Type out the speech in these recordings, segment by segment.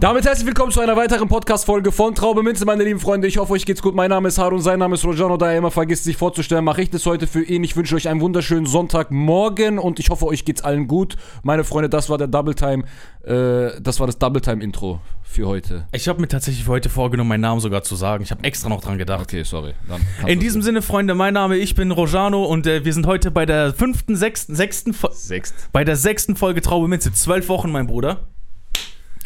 Damit herzlich willkommen zu einer weiteren Podcast-Folge von Traube Minze, meine lieben Freunde. Ich hoffe, euch geht's gut. Mein Name ist Harun, sein Name ist Rojano. Da er immer vergisst, sich vorzustellen, mache ich das heute für ihn. Ich wünsche euch einen wunderschönen Sonntagmorgen und ich hoffe, euch geht's allen gut. Meine Freunde, das war der Double Time, äh, das war das Double Time Intro für heute. Ich habe mir tatsächlich für heute vorgenommen, meinen Namen sogar zu sagen. Ich habe extra noch dran gedacht. Okay, sorry. In diesem Sinne, Freunde, mein Name, ich bin Rojano und äh, wir sind heute bei der fünften, sechsten, sechsten, Fo- Sechst. bei der sechsten Folge Traube Minze. Zwölf Wochen, mein Bruder.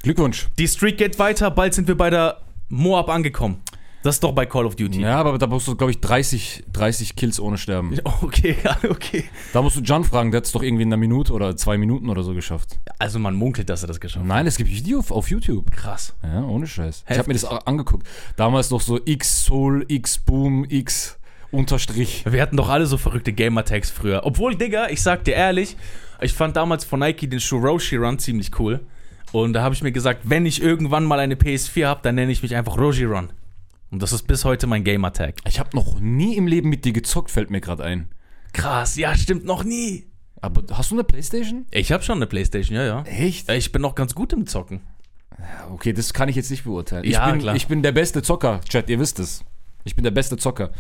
Glückwunsch. Die Streak geht weiter, bald sind wir bei der Moab angekommen. Das ist doch bei Call of Duty. Ja, aber da musst du, glaube ich, 30, 30 Kills ohne sterben. Okay, okay. Da musst du John fragen, der hat es doch irgendwie in einer Minute oder zwei Minuten oder so geschafft. Also man munkelt, dass er das geschafft hat. Nein, es gibt Video auf, auf YouTube. Krass. Ja, ohne Scheiß. Ich Heftig. habe mir das auch angeguckt. Damals noch so X Soul, X Boom, X Unterstrich. Wir hatten doch alle so verrückte Gamertags früher. Obwohl, Digga, ich sag dir ehrlich, ich fand damals von Nike den Shuroshi Run ziemlich cool. Und da habe ich mir gesagt, wenn ich irgendwann mal eine PS4 habe, dann nenne ich mich einfach Roshi Run. Und das ist bis heute mein Gamertag. Ich habe noch nie im Leben mit dir gezockt, fällt mir gerade ein. Krass, ja, stimmt noch nie. Aber hast du eine Playstation? Ich habe schon eine Playstation, ja, ja. Echt? Ich bin noch ganz gut im Zocken. Okay, das kann ich jetzt nicht beurteilen. Ich, Ja, bin, klar. ich bin der beste Zocker, Chat, ihr wisst es. Ich bin der beste Zocker.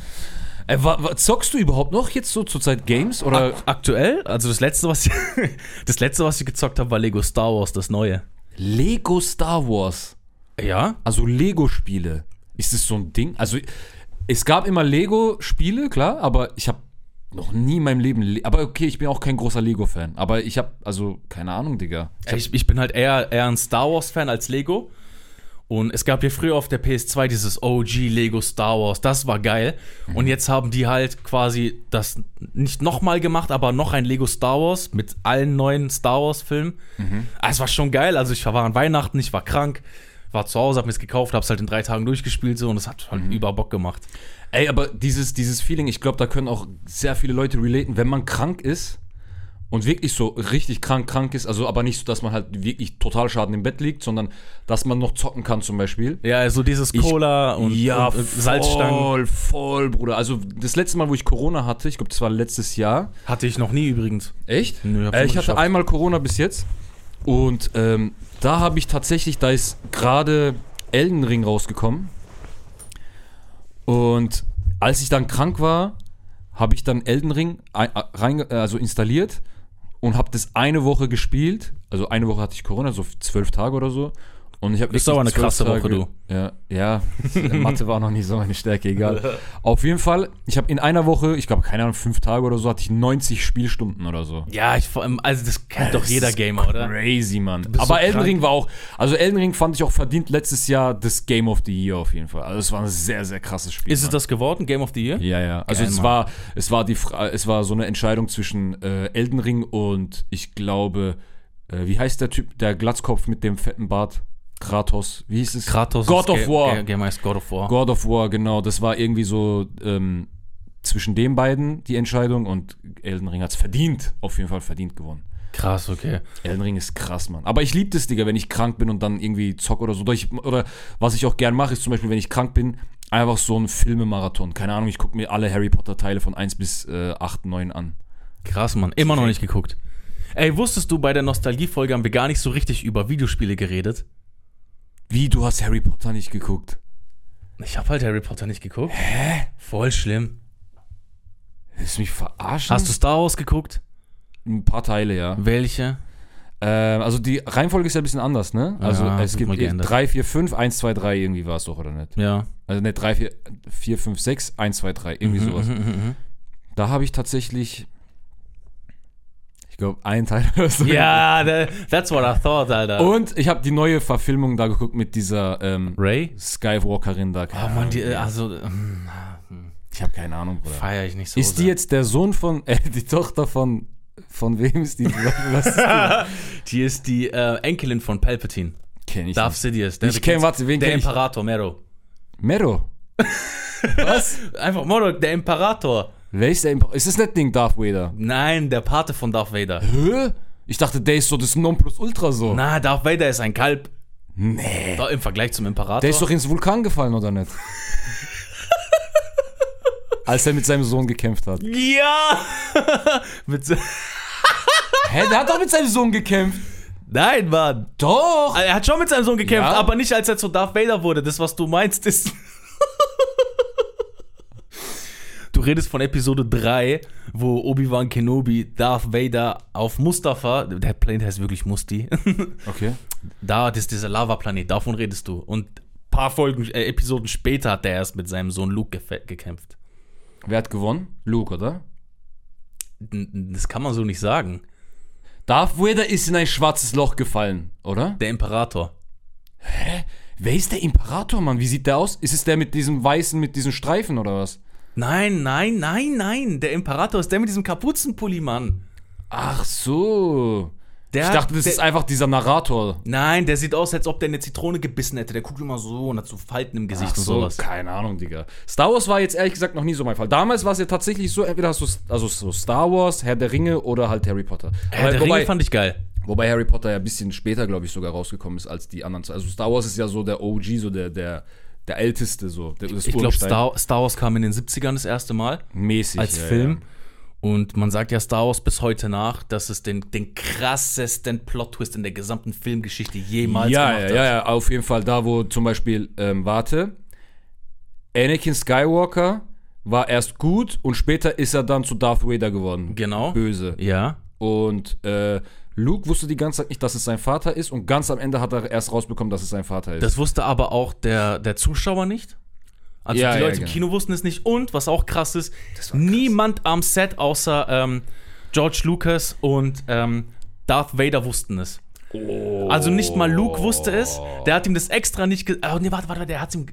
Äh, zockst du überhaupt noch jetzt so zurzeit Games? Oder? Ak aktuell, also das letzte, was ich, das letzte, was ich gezockt habe, war Lego Star Wars, das neue. Lego Star Wars. Ja? Also Lego-Spiele. Ist das so ein Ding? Also es gab immer Lego-Spiele, klar, aber ich habe noch nie in meinem Leben. Le aber okay, ich bin auch kein großer Lego-Fan. Aber ich habe, also keine Ahnung, Digga. Ich Ich, ich bin halt eher, eher ein Star Wars-Fan als Lego. Und es gab ja früher auf der PS2 dieses OG Lego Star Wars, das war geil. Und jetzt haben die halt quasi das nicht nochmal gemacht, aber noch ein Lego Star Wars mit allen neuen Star Wars-Filmen. Ah, es war schon geil. Also ich war an Weihnachten, ich war krank, war zu Hause, hab mir es gekauft, hab's halt in drei Tagen durchgespielt so und es hat halt über Bock gemacht. ey, aber dieses, dieses Feeling, ich glaube, da können auch sehr viele Leute relaten, wenn man krank ist und wirklich so richtig krank, krank ist, also aber nicht so, dass man halt wirklich total schaden im Bett liegt, sondern dass man noch zocken kann zum Beispiel. Ja, also dieses Cola und, ja, und, und Salzstangen voll, voll, Bruder. Also das letzte Mal, wo ich Corona hatte, ich glaube, das war letztes Jahr. hatte ich noch nie übrigens. Echt? Nö, äh, ich hatte geschafft. einmal Corona bis jetzt. Und ähm, da habe ich tatsächlich, da ist gerade Elden Ring rausgekommen. Und als ich dann krank war, habe ich dann Elden Ring ein, äh, rein, äh, also installiert und habe das eine Woche gespielt. Also eine Woche hatte ich Corona, so zwölf Tage oder so. Und ich habe Ist aber eine krasse Woche, du. Ja, ja. Mathe war noch nicht so meine Stärke, egal. Auf jeden Fall, ich habe in einer Woche, ich glaube, keine Ahnung, fünf Tage oder so, hatte ich 90 Spielstunden oder so. Ja, ich, vor allem- also das kennt doch Das jeder ist Gamer, oder? Crazy, Mann. Aber so Elden krank. Ring war auch, also Elden Ring fand ich auch verdient letztes Jahr das Game of the Year auf jeden Fall. Also es war ein sehr, sehr krasses Spiel. Ist es Mann. das geworden, Game of the Year? Ja, ja. Also Geil, es Mann. war, es war die, es war so eine Entscheidung zwischen äh, Elden Ring und ich glaube, äh, wie heißt der Typ, der Glatzkopf mit dem fetten Bart? Kratos. Wie hieß es? Kratos. God of Ga- War. Ga- Game heißt God of War. God of War, genau. Das war irgendwie so ähm, zwischen den beiden die Entscheidung und Elden Ring hat es verdient, auf jeden Fall verdient gewonnen. Krass, okay. Elden Ring ist krass, Mann. Aber ich liebe das, Digga, wenn ich krank bin und dann irgendwie zock oder so. Oder, ich, oder was ich auch gern mache, ist zum Beispiel, wenn ich krank bin, einfach so ein Filmemarathon. Keine Ahnung, ich gucke mir alle Harry Potter-Teile von 1 bis äh, 8, 9 an. Krass, Mann. Immer noch nicht geguckt. Ey, wusstest du, bei der Nostalgie-Folge haben wir gar nicht so richtig über Videospiele geredet? Wie, du hast Harry Potter nicht geguckt? Ich habe halt Harry Potter nicht geguckt. Hä? Voll schlimm. Willst du mich verarschen? Hast du Star Wars geguckt? ein paar Teile, ja. Welche? Ähm, also die Reihenfolge ist ja ein bisschen anders, ne? Also Ja, es gibt mal geändert. 3, 4, 5, 1, 2, 3, irgendwie war es doch, oder nicht? Ja. Also ne, 3, 4, 4, 5, 6, 1, 2, 3, irgendwie Mhm, sowas. mhm, mhm, Da habe ich tatsächlich, ich glaube, einen Teil oder so. Ja, that- that's what I thought, Alter. Und ich habe die neue Verfilmung da geguckt mit dieser ähm, Ray? Skywalkerin da. Oh Mann, die, also, ähm, ich habe keine Ahnung, Bruder. feier ich nicht so. ist die sehr. jetzt der Sohn von, äh, die Tochter von, von wem ist die? Was ist die? Die ist die äh, Enkelin von Palpatine. Kenn ich Darth. Sidious. Der, Ich kenn, warte, wen Der kenn ich? Imperator, Mero. Mero. Was? Einfach Moro, der Imperator. Wer ist der Imperator? Ist das nicht Ding Darth Vader? Nein, der Pate von Darth Vader. Hä? Ich dachte, der ist so das Nonplusultra so. Na, Darth Vader ist ein Kalb. Nee. Doch, Im Vergleich zum Imperator. Der ist doch ins Vulkan gefallen, oder nicht? Als er mit seinem Sohn gekämpft hat. Ja! Mit so- Hä, der hat doch mit seinem Sohn gekämpft. Nein, Mann. Doch! Er hat schon mit seinem Sohn gekämpft, Ja. aber nicht als er zu Darth Vader wurde. Das, was du meinst, ist. Du redest von Episode 3, wo Obi-Wan Kenobi Darth Vader auf Mustafa, der Planet heißt wirklich Musti, Okay. da, das ist dieser Lava-Planet, davon redest du. Und ein paar Folgen, äh, Episoden später hat er erst mit seinem Sohn Luke gekämpft. Wer hat gewonnen? Luke, oder? Das kann man so nicht sagen. Darth Vader ist in ein schwarzes Loch gefallen, oder? Der Imperator. Wer ist der Imperator, Mann? Wie sieht der aus? Ist es der mit diesem weißen, mit diesen Streifen oder was? Nein, nein, nein, nein. Der Imperator ist der mit diesem Kapuzenpulli, Mann. Ach so. Der, Ich dachte, das der, ist einfach dieser Narrator. Nein, der sieht aus, als ob der eine Zitrone gebissen hätte. Der guckt immer so und hat so Falten im Gesicht Ach und so, sowas. keine Ahnung, Digga. Star Wars war jetzt ehrlich gesagt noch nie so mein Fall. Damals war es ja tatsächlich so, entweder hast du also so Star Wars, Herr der Ringe oder halt Harry Potter. Herr der wobei, Ringe fand ich geil. wobei Harry Potter ja ein bisschen später, glaube ich, sogar rausgekommen ist als die anderen. Also Star Wars ist ja so der OG, so der, der, der älteste, so. Der, Ich glaube. Star, Star Wars kam in den 70ern das erste Mal mäßig als ja, Film. Ja. Und man sagt ja Star Wars bis heute nach, dass es den, den krassesten Plot-Twist in der gesamten Filmgeschichte jemals Ja, gemacht ja, hat. ja, ja, auf jeden Fall. Da, wo zum Beispiel, ähm, warte, Anakin Skywalker war erst gut und später ist er dann zu Darth Vader geworden. Genau. Böse. Ja. Und äh, Luke wusste die ganze Zeit nicht, dass es sein Vater ist und ganz am Ende hat er erst rausbekommen, dass es sein Vater ist. Das wusste aber auch der, der Zuschauer nicht. Also Ja, die ja, Leute genau. im Kino wussten es nicht. Und was auch krass ist, krass. niemand am Set außer ähm, George Lucas und ähm, Darth Vader wussten es. Also nicht mal Luke wusste es. Der hat ihm das extra nicht gesagt. Oh, nee, warte, warte, der hat es ihm.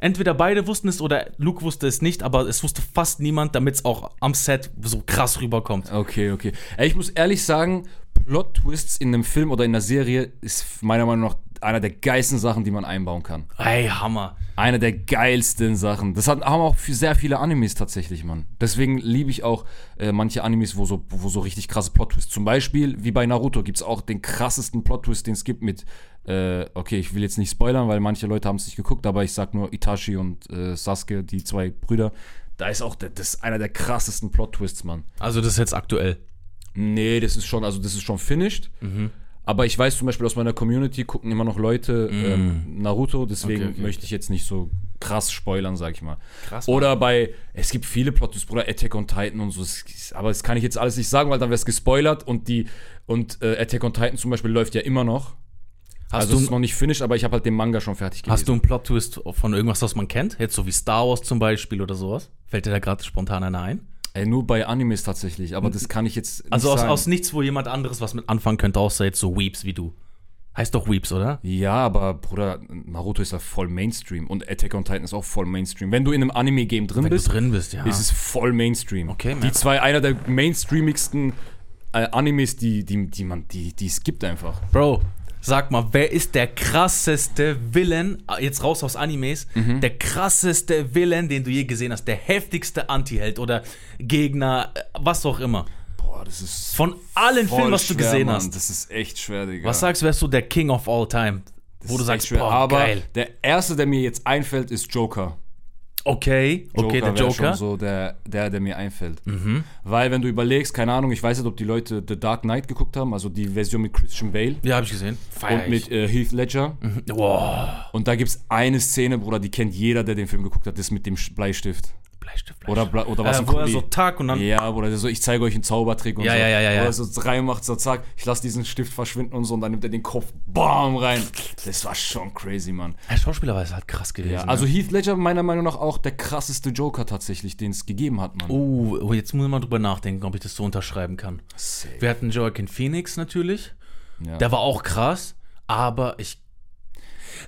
Entweder beide wussten es oder Luke wusste es nicht, aber es wusste fast niemand, damit es auch am Set so krass rüberkommt. Okay, okay. Ey, Ich muss ehrlich sagen, Plot-Twists in einem Film oder in einer Serie ist meiner Meinung nach einer der geilsten Sachen, die man einbauen kann. Ey, Hammer. Eine der geilsten Sachen. Das haben auch für sehr viele Animes tatsächlich, Mann. Deswegen liebe ich auch äh, manche Animes, wo so, wo so richtig krasse Plot-Twists. Zum Beispiel, wie bei Naruto, gibt es auch den krassesten Plot-Twist, den es gibt mit, äh, okay, ich will jetzt nicht spoilern, weil manche Leute haben es nicht geguckt, aber ich sag nur Itachi und äh, Sasuke, die zwei Brüder. Da ist auch, der, das ist einer der krassesten Plot-Twists, Mann. Also das ist jetzt aktuell. Nee, das ist schon, also das ist schon finished. Aber ich weiß zum Beispiel aus meiner Community gucken immer noch Leute ähm, Naruto, deswegen Okay, okay, möchte ich jetzt nicht so krass spoilern, sag ich mal. Krass. Oder bei, es gibt viele Plots, Bruder, Attack on Titan und so, es- aber das kann ich jetzt alles nicht sagen, weil dann wäre es gespoilert und die, und äh, Attack on Titan zum Beispiel läuft ja immer noch. Hast also es du, ist noch nicht finished, aber ich habe halt den Manga schon fertig gelesen. Hast du einen Plot-Twist von irgendwas, was man kennt? Jetzt so wie Star Wars zum Beispiel oder sowas? Fällt dir da gerade spontan einer ein? Ey, nur bei Animes tatsächlich, aber das kann ich jetzt nicht Also aus, sagen. aus nichts, wo jemand anderes was mit anfangen könnte, außer jetzt so Weeps wie du. Heißt doch Weeps, oder? Ja, aber Bruder, Naruto ist ja voll Mainstream und Attack on Titan ist auch voll Mainstream. Wenn du in einem Anime-Game drin Wenn bist, du drin bist, ja. ist es voll Mainstream. Okay, die man. zwei, einer der mainstreamigsten äh, Animes, die, die, die man, die, die es gibt einfach. Bro, sag mal, wer ist der krasseste Villain, äh, jetzt raus aus Animes, Mhm. der krasseste Villain, den du je gesehen hast, der heftigste Anti-Held oder Gegner, äh, was auch immer. Boah, das ist Von allen Filmen, was du schwer, gesehen Mann. hast. Das ist echt schwer, Digga. Was sagst du, wärst du der King of all time? Das wo du sagst, schwer. boah, aber geil. der erste, der mir jetzt einfällt, ist Joker. Okay, okay, der wär Joker. schon so der, der, der mir einfällt. Weil, wenn du überlegst, keine Ahnung, ich weiß nicht, ob die Leute The Dark Knight geguckt haben, also die Version mit Christian Bale Ja, hab ich gesehen. Feier und mit äh, Heath Ledger. ich. Boah. Und da gibt es eine Szene, Bruder, die kennt jeder, der den Film geguckt hat, das mit dem Bleistift. Bleistift, Bleistift. Oder, oder was äh, wo er so Tag und dann. Ja, Bruder, der so, ich zeige euch einen Zaubertrick und Ja, so. ja, ja, ja, Wo ja. er so reinmacht, so zack, ich lasse diesen Stift verschwinden und so und dann nimmt er den Kopf, bam, rein. Das war schon crazy, Mann. Der Schauspieler war halt krass gewesen. Ja, also Heath Ledger meiner Meinung nach auch der krasseste Joker tatsächlich, den es gegeben hat, Mann. Oh, oh, jetzt muss ich mal drüber nachdenken, ob ich das so unterschreiben kann. Safe. Wir hatten Joaquin Phoenix natürlich. Ja. Der war auch krass, aber ich.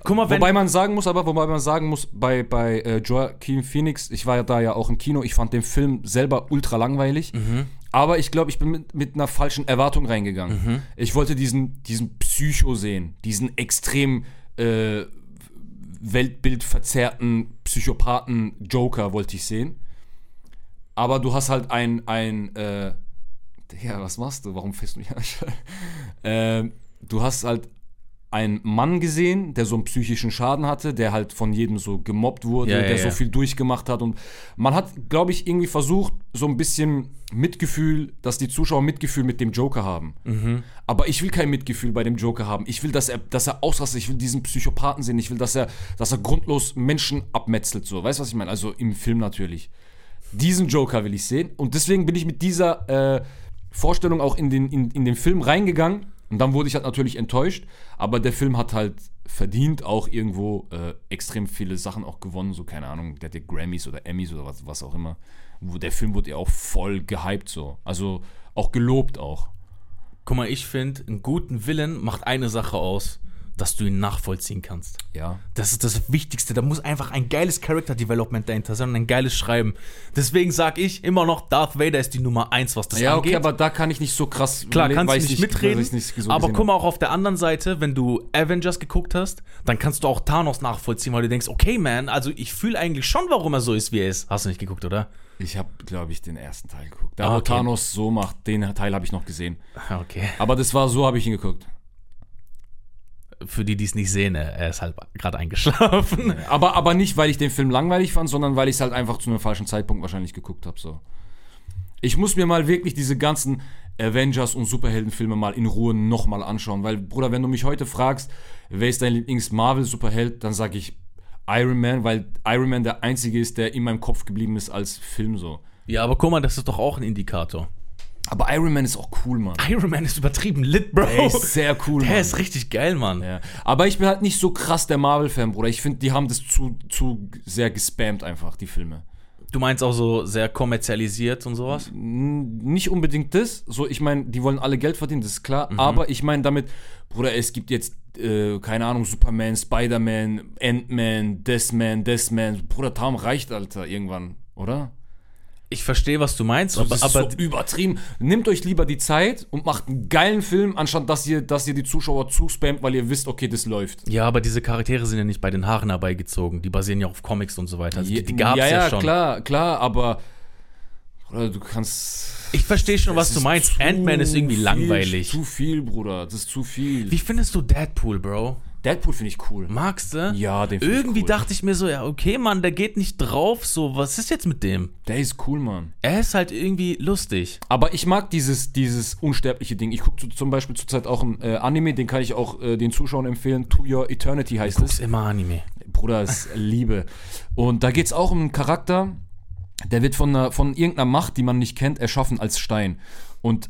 Guck mal. Wobei man sagen muss, aber wobei man sagen muss, bei, bei äh, Joaquin Phoenix, ich war ja da ja auch im Kino, ich fand den Film selber ultra langweilig. Mhm. Aber ich glaube, ich bin mit, mit einer falschen Erwartung reingegangen. Mhm. Ich wollte diesen, diesen Psycho sehen, diesen extrem äh, weltbildverzerrten Psychopathen Joker wollte ich sehen. Aber du hast halt ein, ein äh, ja, was machst du? Warum fährst du mich an? ähm, du hast halt einen Mann gesehen, der so einen psychischen Schaden hatte, der halt von jedem so gemobbt wurde, Ja, ja, der ja. so viel durchgemacht hat. Und man hat, glaube ich, irgendwie versucht, so ein bisschen Mitgefühl, dass die Zuschauer Mitgefühl mit dem Joker haben. Mhm. Aber ich will kein Mitgefühl bei dem Joker haben. Ich will, dass er, dass er ausrastet. Ich will diesen Psychopathen sehen. Ich will, dass er, dass er grundlos Menschen abmetzelt. So, weißt du, was ich meine? Also im Film natürlich. Diesen Joker will ich sehen. Und deswegen bin ich mit dieser äh, Vorstellung auch in den, in, in den Film reingegangen. Und dann wurde ich halt natürlich enttäuscht. Aber der Film hat halt verdient auch irgendwo äh, extrem viele Sachen auch gewonnen. So, keine Ahnung, der hat ja Grammys oder Emmys oder was, was auch immer. Der Film wurde ja auch voll gehypt so. Also auch gelobt auch. Guck mal, ich finde, einen guten Willen macht eine Sache aus, dass du ihn nachvollziehen kannst. Ja. Das ist das Wichtigste. Da muss einfach ein geiles Character Development dahinter sein und ein geiles Schreiben. Deswegen sage ich immer noch, Darth Vader ist die Nummer eins, was das Ja, angeht. okay, aber da kann ich nicht so krass. Klar, kannst du nicht ich- mitreden, nicht so aber guck mal auch auf der anderen Seite, wenn du Avengers geguckt hast, dann kannst du auch Thanos nachvollziehen, weil du denkst, okay, man, also ich fühle eigentlich schon, warum er so ist, wie er ist. Hast du nicht geguckt, oder? Ich habe, glaube ich, den ersten Teil geguckt. Da, Ah, wo okay. Thanos so macht, den Teil habe ich noch gesehen. Okay. Aber das war so, habe ich ihn geguckt. Für die, die es nicht sehen, er ist halt gerade eingeschlafen. Aber, aber nicht, weil ich den Film langweilig fand, sondern weil ich es halt einfach zu einem falschen Zeitpunkt wahrscheinlich geguckt habe. So. Ich muss mir mal wirklich diese ganzen Avengers und Superheldenfilme mal in Ruhe nochmal anschauen. Weil, Bruder, wenn du mich heute fragst, wer ist dein Lieblings-Marvel-Superheld, dann sage ich Iron Man, weil Iron Man der einzige ist, der in meinem Kopf geblieben ist als Film so. Ja, aber guck mal, das ist doch auch ein Indikator. Aber Iron Man ist auch cool, Mann. Iron Man ist übertrieben lit, Bro. Der ist sehr cool, Der Mann. ist richtig geil, Mann. Ja. Aber ich bin halt nicht so krass der Marvel-Fan, Bruder. Ich finde, die haben das zu, zu sehr gespammt einfach, die Filme. Du meinst auch so sehr kommerzialisiert und sowas? N- Nicht unbedingt das. So, ich meine, die wollen alle Geld verdienen, das ist klar. Mhm. Aber ich meine damit, Bruder, es gibt jetzt, äh, keine Ahnung, Superman, Spider-Man, Ant-Man, Deathman, Deathman. Bruder, Tom reicht, Alter, irgendwann, oder? Ich verstehe, was du meinst, So, aber, das ist aber so übertrieben. Nehmt euch lieber die Zeit und macht einen geilen Film, anstatt dass ihr, dass ihr die Zuschauer zuspammt, weil ihr wisst, okay, das läuft. ja, aber diese Charaktere sind ja nicht bei den Haaren herbeigezogen. Die basieren ja auf Comics und so weiter. Also die, die gab's ja, ja, ja, schon. klar, klar, aber Bruder, du kannst. Ich verstehe schon, was Es du meinst. Ant-Man ist irgendwie viel, langweilig. Zu viel, Bruder. Das ist zu viel. Wie findest du Deadpool, Bro? Deadpool finde ich cool. Magst du? Ja, den find ich Irgendwie cool. dachte ich mir so, ja, okay, Mann, der geht nicht drauf. So, was ist jetzt mit dem? Der ist cool, Mann. Er ist halt irgendwie lustig. Aber ich mag dieses, dieses unsterbliche Ding. Ich gucke zum Beispiel zurzeit auch ein äh, Anime, den kann ich auch äh, den Zuschauern empfehlen. To Your Eternity heißt Guckst es. immer Anime. Bruder, ist Liebe. Und da geht es auch um einen Charakter, der wird von, einer, von irgendeiner Macht, die man nicht kennt, erschaffen als Stein. Und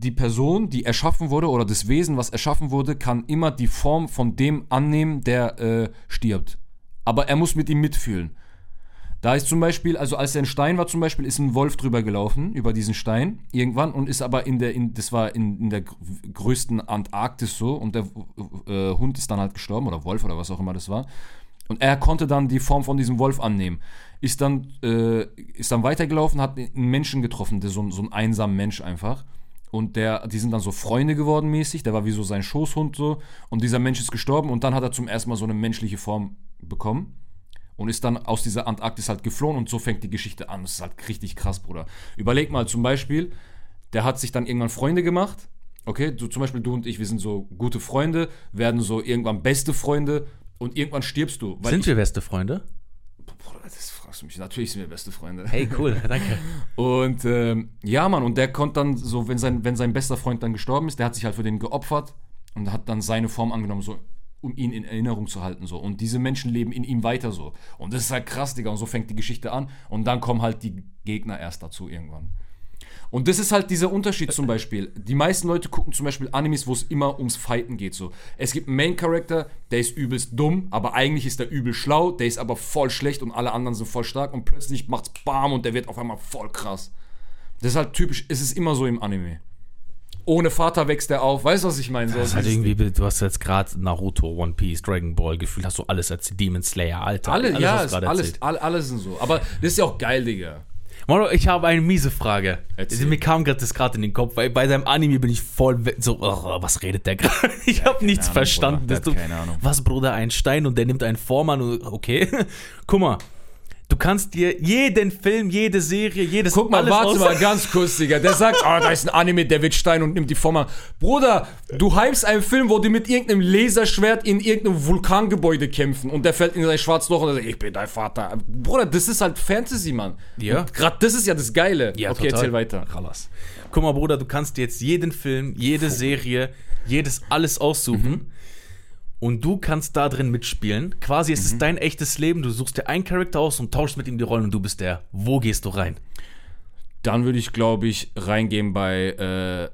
die Person, die erschaffen wurde, oder das Wesen, was erschaffen wurde, kann immer die Form von dem annehmen, der äh, stirbt. Aber er muss mit ihm mitfühlen. Da ist zum Beispiel, also als er ein Stein war zum Beispiel, ist ein Wolf drüber gelaufen, über diesen Stein, irgendwann, und ist aber in der, in, das war in, in der gr- größten Antarktis so, und der äh, Hund ist dann halt gestorben, oder Wolf oder was auch immer das war. Und er konnte dann die Form von diesem Wolf annehmen. Ist dann, äh, ist dann weitergelaufen, hat einen Menschen getroffen, der so, so ein einsamer Mensch einfach. Und der, die sind dann so Freunde geworden mäßig, der war wie so sein Schoßhund so. Und dieser Mensch ist gestorben und dann hat er zum ersten Mal so eine menschliche Form bekommen und ist dann aus dieser Antarktis halt geflohen und so fängt die Geschichte an. Das ist halt richtig krass, Bruder. Überleg mal zum Beispiel, der hat sich dann irgendwann Freunde gemacht. Okay, du, zum Beispiel du und ich, wir sind so gute Freunde, werden so irgendwann beste Freunde und irgendwann stirbst du. Sind ich, wir beste Freunde? Bruder, das fragst du mich. Natürlich sind wir beste Freunde. Hey, cool, danke. Und ähm, ja, Mann, und der konnte dann so, wenn sein, wenn sein bester Freund dann gestorben ist, der hat sich halt für den geopfert und hat dann seine Form angenommen, so um ihn in Erinnerung zu halten. so Und diese Menschen leben in ihm weiter so. Und das ist halt krass, Digga. Und so fängt die Geschichte an. Und dann kommen halt die Gegner erst dazu irgendwann. Und das ist halt dieser Unterschied zum Beispiel. Die meisten Leute gucken zum Beispiel Animes, wo es immer ums Fighten geht. So. Es gibt einen Main Character, der ist übelst dumm, aber eigentlich ist der übel schlau, der ist aber voll schlecht und alle anderen sind voll stark und plötzlich macht's BAM und der wird auf einmal voll krass. Das ist halt typisch, es ist immer so im Anime. Ohne Vater wächst er auf, weißt du, was ich meine? So, Das ist halt irgendwie, du hast jetzt gerade Naruto, One Piece, Dragon Ball gefühlt, hast du alles als Demon Slayer, Alter. alle, ja, ist gerade alles, erzählt. all, alles sind so. Aber das ist ja auch geil, Digga. Mano, ich habe eine miese Frage. Erzähl. Mir kam gerade das gerade in den Kopf, weil bei seinem Anime bin ich voll so, oh, was redet der gerade? Ich habe nichts Ahnung, verstanden. Bruder, du, keine Ahnung. Was, Bruder, ein Stein und der nimmt einen Form an und okay. Guck mal, Du kannst dir jeden Film, jede Serie, jedes Guck mal, warte mal ganz kurz, Digga. Der sagt, ah, da ist ein Anime, der wird Stein und nimmt die Form an. Bruder, du hypst einen Film, wo die mit irgendeinem Laserschwert in irgendeinem Vulkangebäude kämpfen und der fällt in sein schwarzes Loch und sagt, ich bin dein Vater. Bruder, das ist halt Fantasy, Mann. Ja. Grad das ist ja das Geile. Ja, okay, total. erzähl weiter. Ralas. Guck mal, Bruder, du kannst dir jetzt jeden Film, jede Serie, jedes alles aussuchen. Mhm. Und du kannst da drin mitspielen. Quasi ist es Mhm. dein echtes Leben. Du suchst dir einen Charakter aus und tauschst mit ihm die Rollen und du bist der. Wo gehst du rein? Dann würde ich, glaube ich, reingehen bei äh,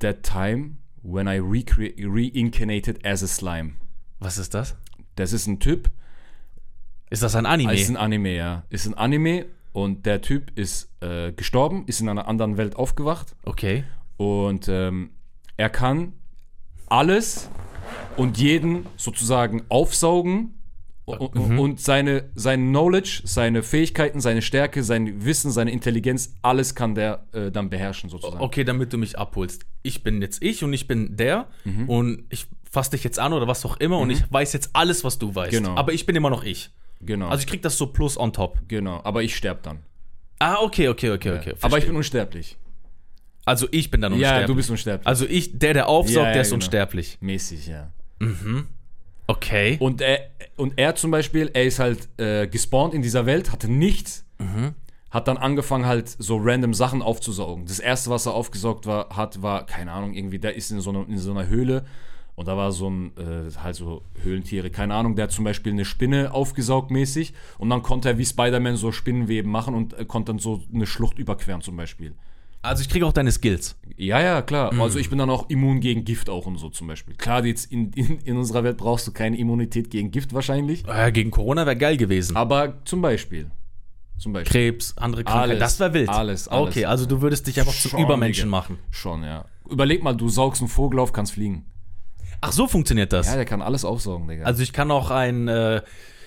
That Time When I Reincarnated as a Slime. Was ist das? Das ist ein Typ, Ist das ein Anime? ist ein Anime, ja. Ist ein Anime und der Typ ist äh, gestorben, ist in einer anderen Welt aufgewacht okay. und ähm, er kann alles und jeden sozusagen aufsaugen und, Mhm. und seine, sein Knowledge, seine Fähigkeiten, seine Stärke, sein Wissen, seine Intelligenz, alles kann der äh, dann beherrschen sozusagen. Okay, damit du mich abholst. Ich bin jetzt ich und ich bin der Mhm. und ich fasse dich jetzt an oder was auch immer und ich weiß jetzt alles, was du weißt. Genau. Aber ich bin immer noch ich. Genau. Also ich krieg das so plus on top. genau, aber ich sterbe dann. Ah, okay, okay, okay, okay. aber ich verstehe. bin unsterblich. Also ich bin dann Ja, unsterblich. du bist unsterblich. Also ich, der, der aufsaugt, Ja, ja, der ist genau. unsterblich. Mäßig, ja. Okay. Und er, und er zum Beispiel, er ist halt äh, gespawnt in dieser Welt, hatte nichts, hat dann angefangen halt so random Sachen aufzusaugen. Das erste, was er aufgesaugt war, hat, war, keine Ahnung, irgendwie, der ist in so, einer- in so einer Höhle und da war so ein, äh, halt so Höhlentiere, keine Ahnung, der hat zum Beispiel eine Spinne aufgesaugt mäßig und dann konnte er wie Spider-Man so Spinnenweben machen und äh, konnte dann so eine Schlucht überqueren zum Beispiel. Also ich kriege auch deine Skills. Ja, ja, klar. Also ich bin dann auch immun gegen Gift auch und so zum Beispiel. Klar, jetzt in, in, in unserer Welt brauchst du keine Immunität gegen Gift wahrscheinlich. Äh, gegen Corona wäre geil gewesen. Aber zum Beispiel. Zum Beispiel. Krebs, andere Krankheiten. Alles, das wäre wild. alles, alles. Okay, also du würdest dich einfach zum Schon, Übermenschen Digga. machen. Schon, ja. Überleg mal, du saugst einen Vogel auf, kannst fliegen. Ach, so funktioniert das. Ja, der kann alles aufsaugen, Digga. Also ich kann auch ein äh,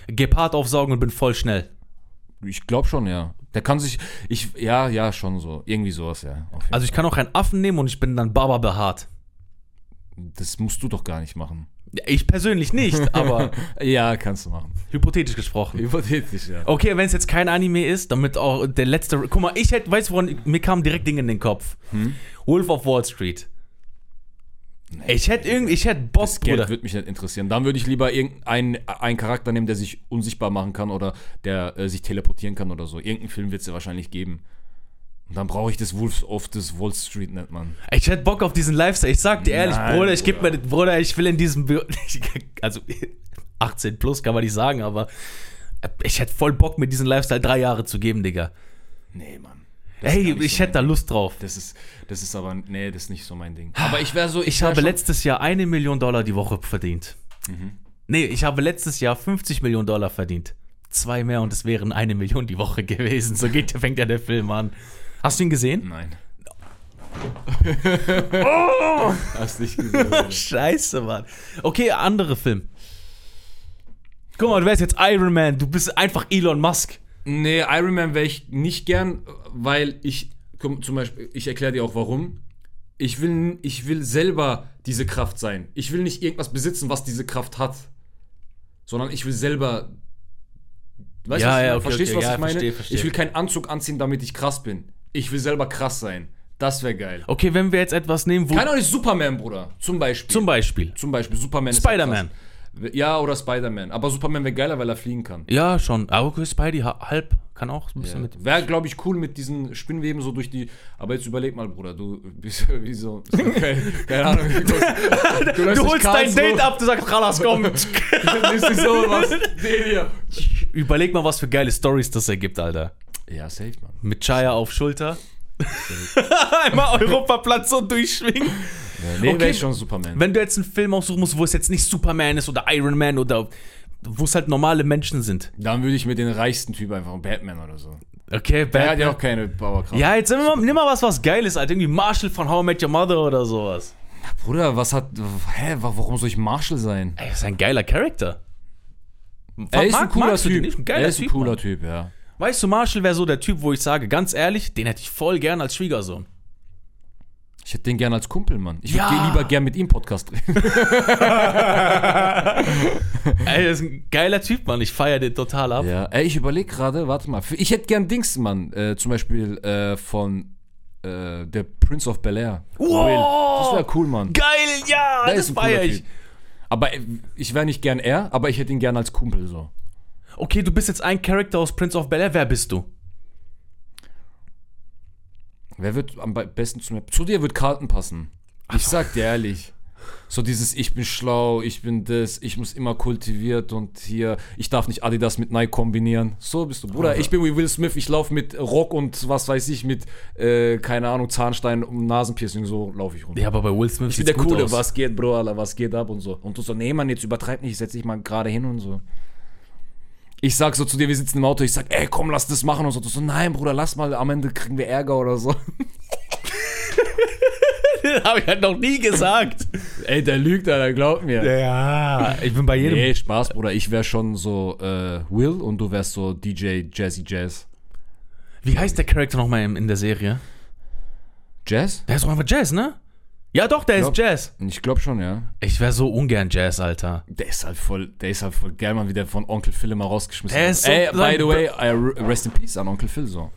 Gepard aufsaugen und bin voll schnell. Ich glaube schon, ja. Der kann sich. Ich, ja, ja, schon so. Irgendwie sowas, ja. Also ich kann auch einen Affen nehmen und ich bin dann Baba behaart. Fall. das musst du doch gar nicht machen. Ich persönlich nicht, aber Ja, kannst du machen. hypothetisch gesprochen. Hypothetisch, ja. Okay, wenn es jetzt kein Anime ist, damit auch der letzte. Guck mal, ich hätte, weißt du, woran mir kamen direkt Dinge in den Kopf. Hm? Wolf of Wall Street. Ich hätte irgendwie, ich hätte Bock, Das Geld Bruder. würde mich nicht interessieren. Dann würde ich lieber irgendeinen einen Charakter nehmen, der sich unsichtbar machen kann oder der äh, sich teleportieren kann oder so. Irgendeinen Film wird es ja wahrscheinlich geben. Und dann brauche ich das Wolf of this Wall Street nennt man. Ich hätte Bock auf diesen Lifestyle. Ich sag dir ehrlich, Nein, Bruder, ich gebe mir, Bruder. Bruder, ich will in diesem, Bü- also 18 plus kann man nicht sagen, aber ich hätte voll Bock, mir diesen Lifestyle drei Jahre zu geben, Digga. Nee, Mann. Ey, ich so hätte da Lust drauf. Das ist, das ist aber, nee, das ist nicht so mein Ding. Aber ich wäre so, Ich wär habe letztes Jahr eine Million Dollar die Woche verdient. Mhm. Nee, ich habe letztes Jahr 50 Millionen Dollar verdient. Zwei mehr und es wären eine Million die Woche gewesen. So geht, fängt ja der Film an. Hast du ihn gesehen? Nein. oh! Hast nicht gesehen. Scheiße, Mann. Okay, andere Film. Guck mal, du wärst jetzt Iron Man. Du bist einfach Elon Musk. Nee, Iron Man wäre ich nicht gern, weil ich, komm, zum Beispiel, ich erkläre dir auch warum. Ich will, ich will selber diese Kraft sein. Ich will nicht irgendwas besitzen, was diese Kraft hat. Sondern ich will selber. Weißt Ja, du, ja, okay, verstehst du, okay, was ja, ich meine? verstehe, verstehe. Ich will keinen Anzug anziehen, damit ich krass bin. Ich will selber krass sein. Das wäre geil. Okay, wenn wir jetzt etwas nehmen, wo. Kann auch nicht Superman, Bruder. Zum Beispiel. Zum Beispiel. Zum Beispiel Superman. ist Spider-Man. Ja, oder Spider-Man. Aber Superman wäre geiler, weil er fliegen kann. Ja, schon. Aber okay, Spidey ha- halb kann auch ein bisschen mit. Wäre, glaube ich, cool mit diesen Spinnweben so durch die. Aber jetzt überleg mal, Bruder, du bist wie so. Keine, keine Ahnung. Du, du, Du holst dein Date ab, du sagst, Khalas, komm. dich so was. Den hier. Überleg mal, was für geile Stories das ergibt, Alter. Ja, safe, Mann. Mit Chaya auf Schulter. Einmal Europaplatz so durchschwingen. Nee, Okay. wäre ich schon Superman. Wenn du jetzt einen Film aussuchen musst, wo es jetzt nicht Superman ist oder Iron Man oder wo es halt normale Menschen sind. Dann würde ich mit den reichsten Typ einfach Batman oder so. Okay, Der hat Batman. ja auch keine Powerkraft. Ja, jetzt nimm mal, nimm mal was, was geil ist, Alter. Irgendwie Marshall von How I Met Your Mother oder sowas. Bruder, was hat. Hä, wa- warum soll ich Marshall sein? Ey, das ist ein geiler Charakter. Er ist ein cooler Typ. Ein er ist ein Typ, cooler Mann. Typ, ja. Weißt du, Marshall wäre so der Typ, wo ich sage, ganz ehrlich, den hätte ich voll gern als Schwiegersohn. Ich hätte den gern als Kumpel, Mann. Ich Ja. würde lieber gern mit ihm Podcast drehen. Ey, das ist ein geiler Typ, Mann. Ich feiere den total ab. Ja, ey, ich überlege gerade, warte mal. Ich hätte gern Dings, Mann. Äh, zum Beispiel äh, von äh, der Prince of Bel Air. Wow. Das wäre cool, Mann. Geil, ja, Der das feiere ich. Typ. Aber äh, ich wäre nicht gern er, aber ich hätte ihn gern als Kumpel so. Okay, du bist jetzt ein Charakter aus Prince of Bel-Air. Wer bist du? Wer wird am be- besten zu mir? Zu dir wird Carlton passen. Ich sag dir ehrlich. So dieses, ich bin schlau, ich bin das, ich muss immer kultiviert und hier, ich darf nicht Adidas mit Nike kombinieren. So bist du, Bruder. Ich bin wie Will Smith, ich laufe mit Rock und was weiß ich, mit, äh, keine Ahnung, Zahnstein und Nasenpiercing, so laufe ich rum. Ja, aber bei Will Smith ich bin der Coole, aus. was geht, Bro, Alter, was geht ab und so. Und du so, nee, Mann, jetzt übertreib nicht, ich setz dich mal gerade hin und so. Ich sag so zu dir, wir sitzen im Auto, ich sag, ey, komm, lass das machen und so. Du so, nein, Bruder, lass mal, am Ende kriegen wir Ärger oder so. Das habe ich halt noch nie gesagt. Ey, der lügt, Alter, glaub mir. ja, ich bin bei jedem. Nee, Spaß, Bruder. Ich wär schon so äh, Will und du wärst so DJ Jazzy Jazz. Wie heißt der Charakter nochmal in, in der Serie? Jazz? Der ist doch einfach Jazz, ne? Ja, doch, der ist Glaub- Jazz. Ich glaube schon, ja. Ich wäre so ungern Jazz, Alter. Der ist halt voll, der ist halt voll geil, man, wie der von Onkel Phil immer rausgeschmissen Der wird. ist so- Ey, by the way, I rest in peace an Onkel Phil so.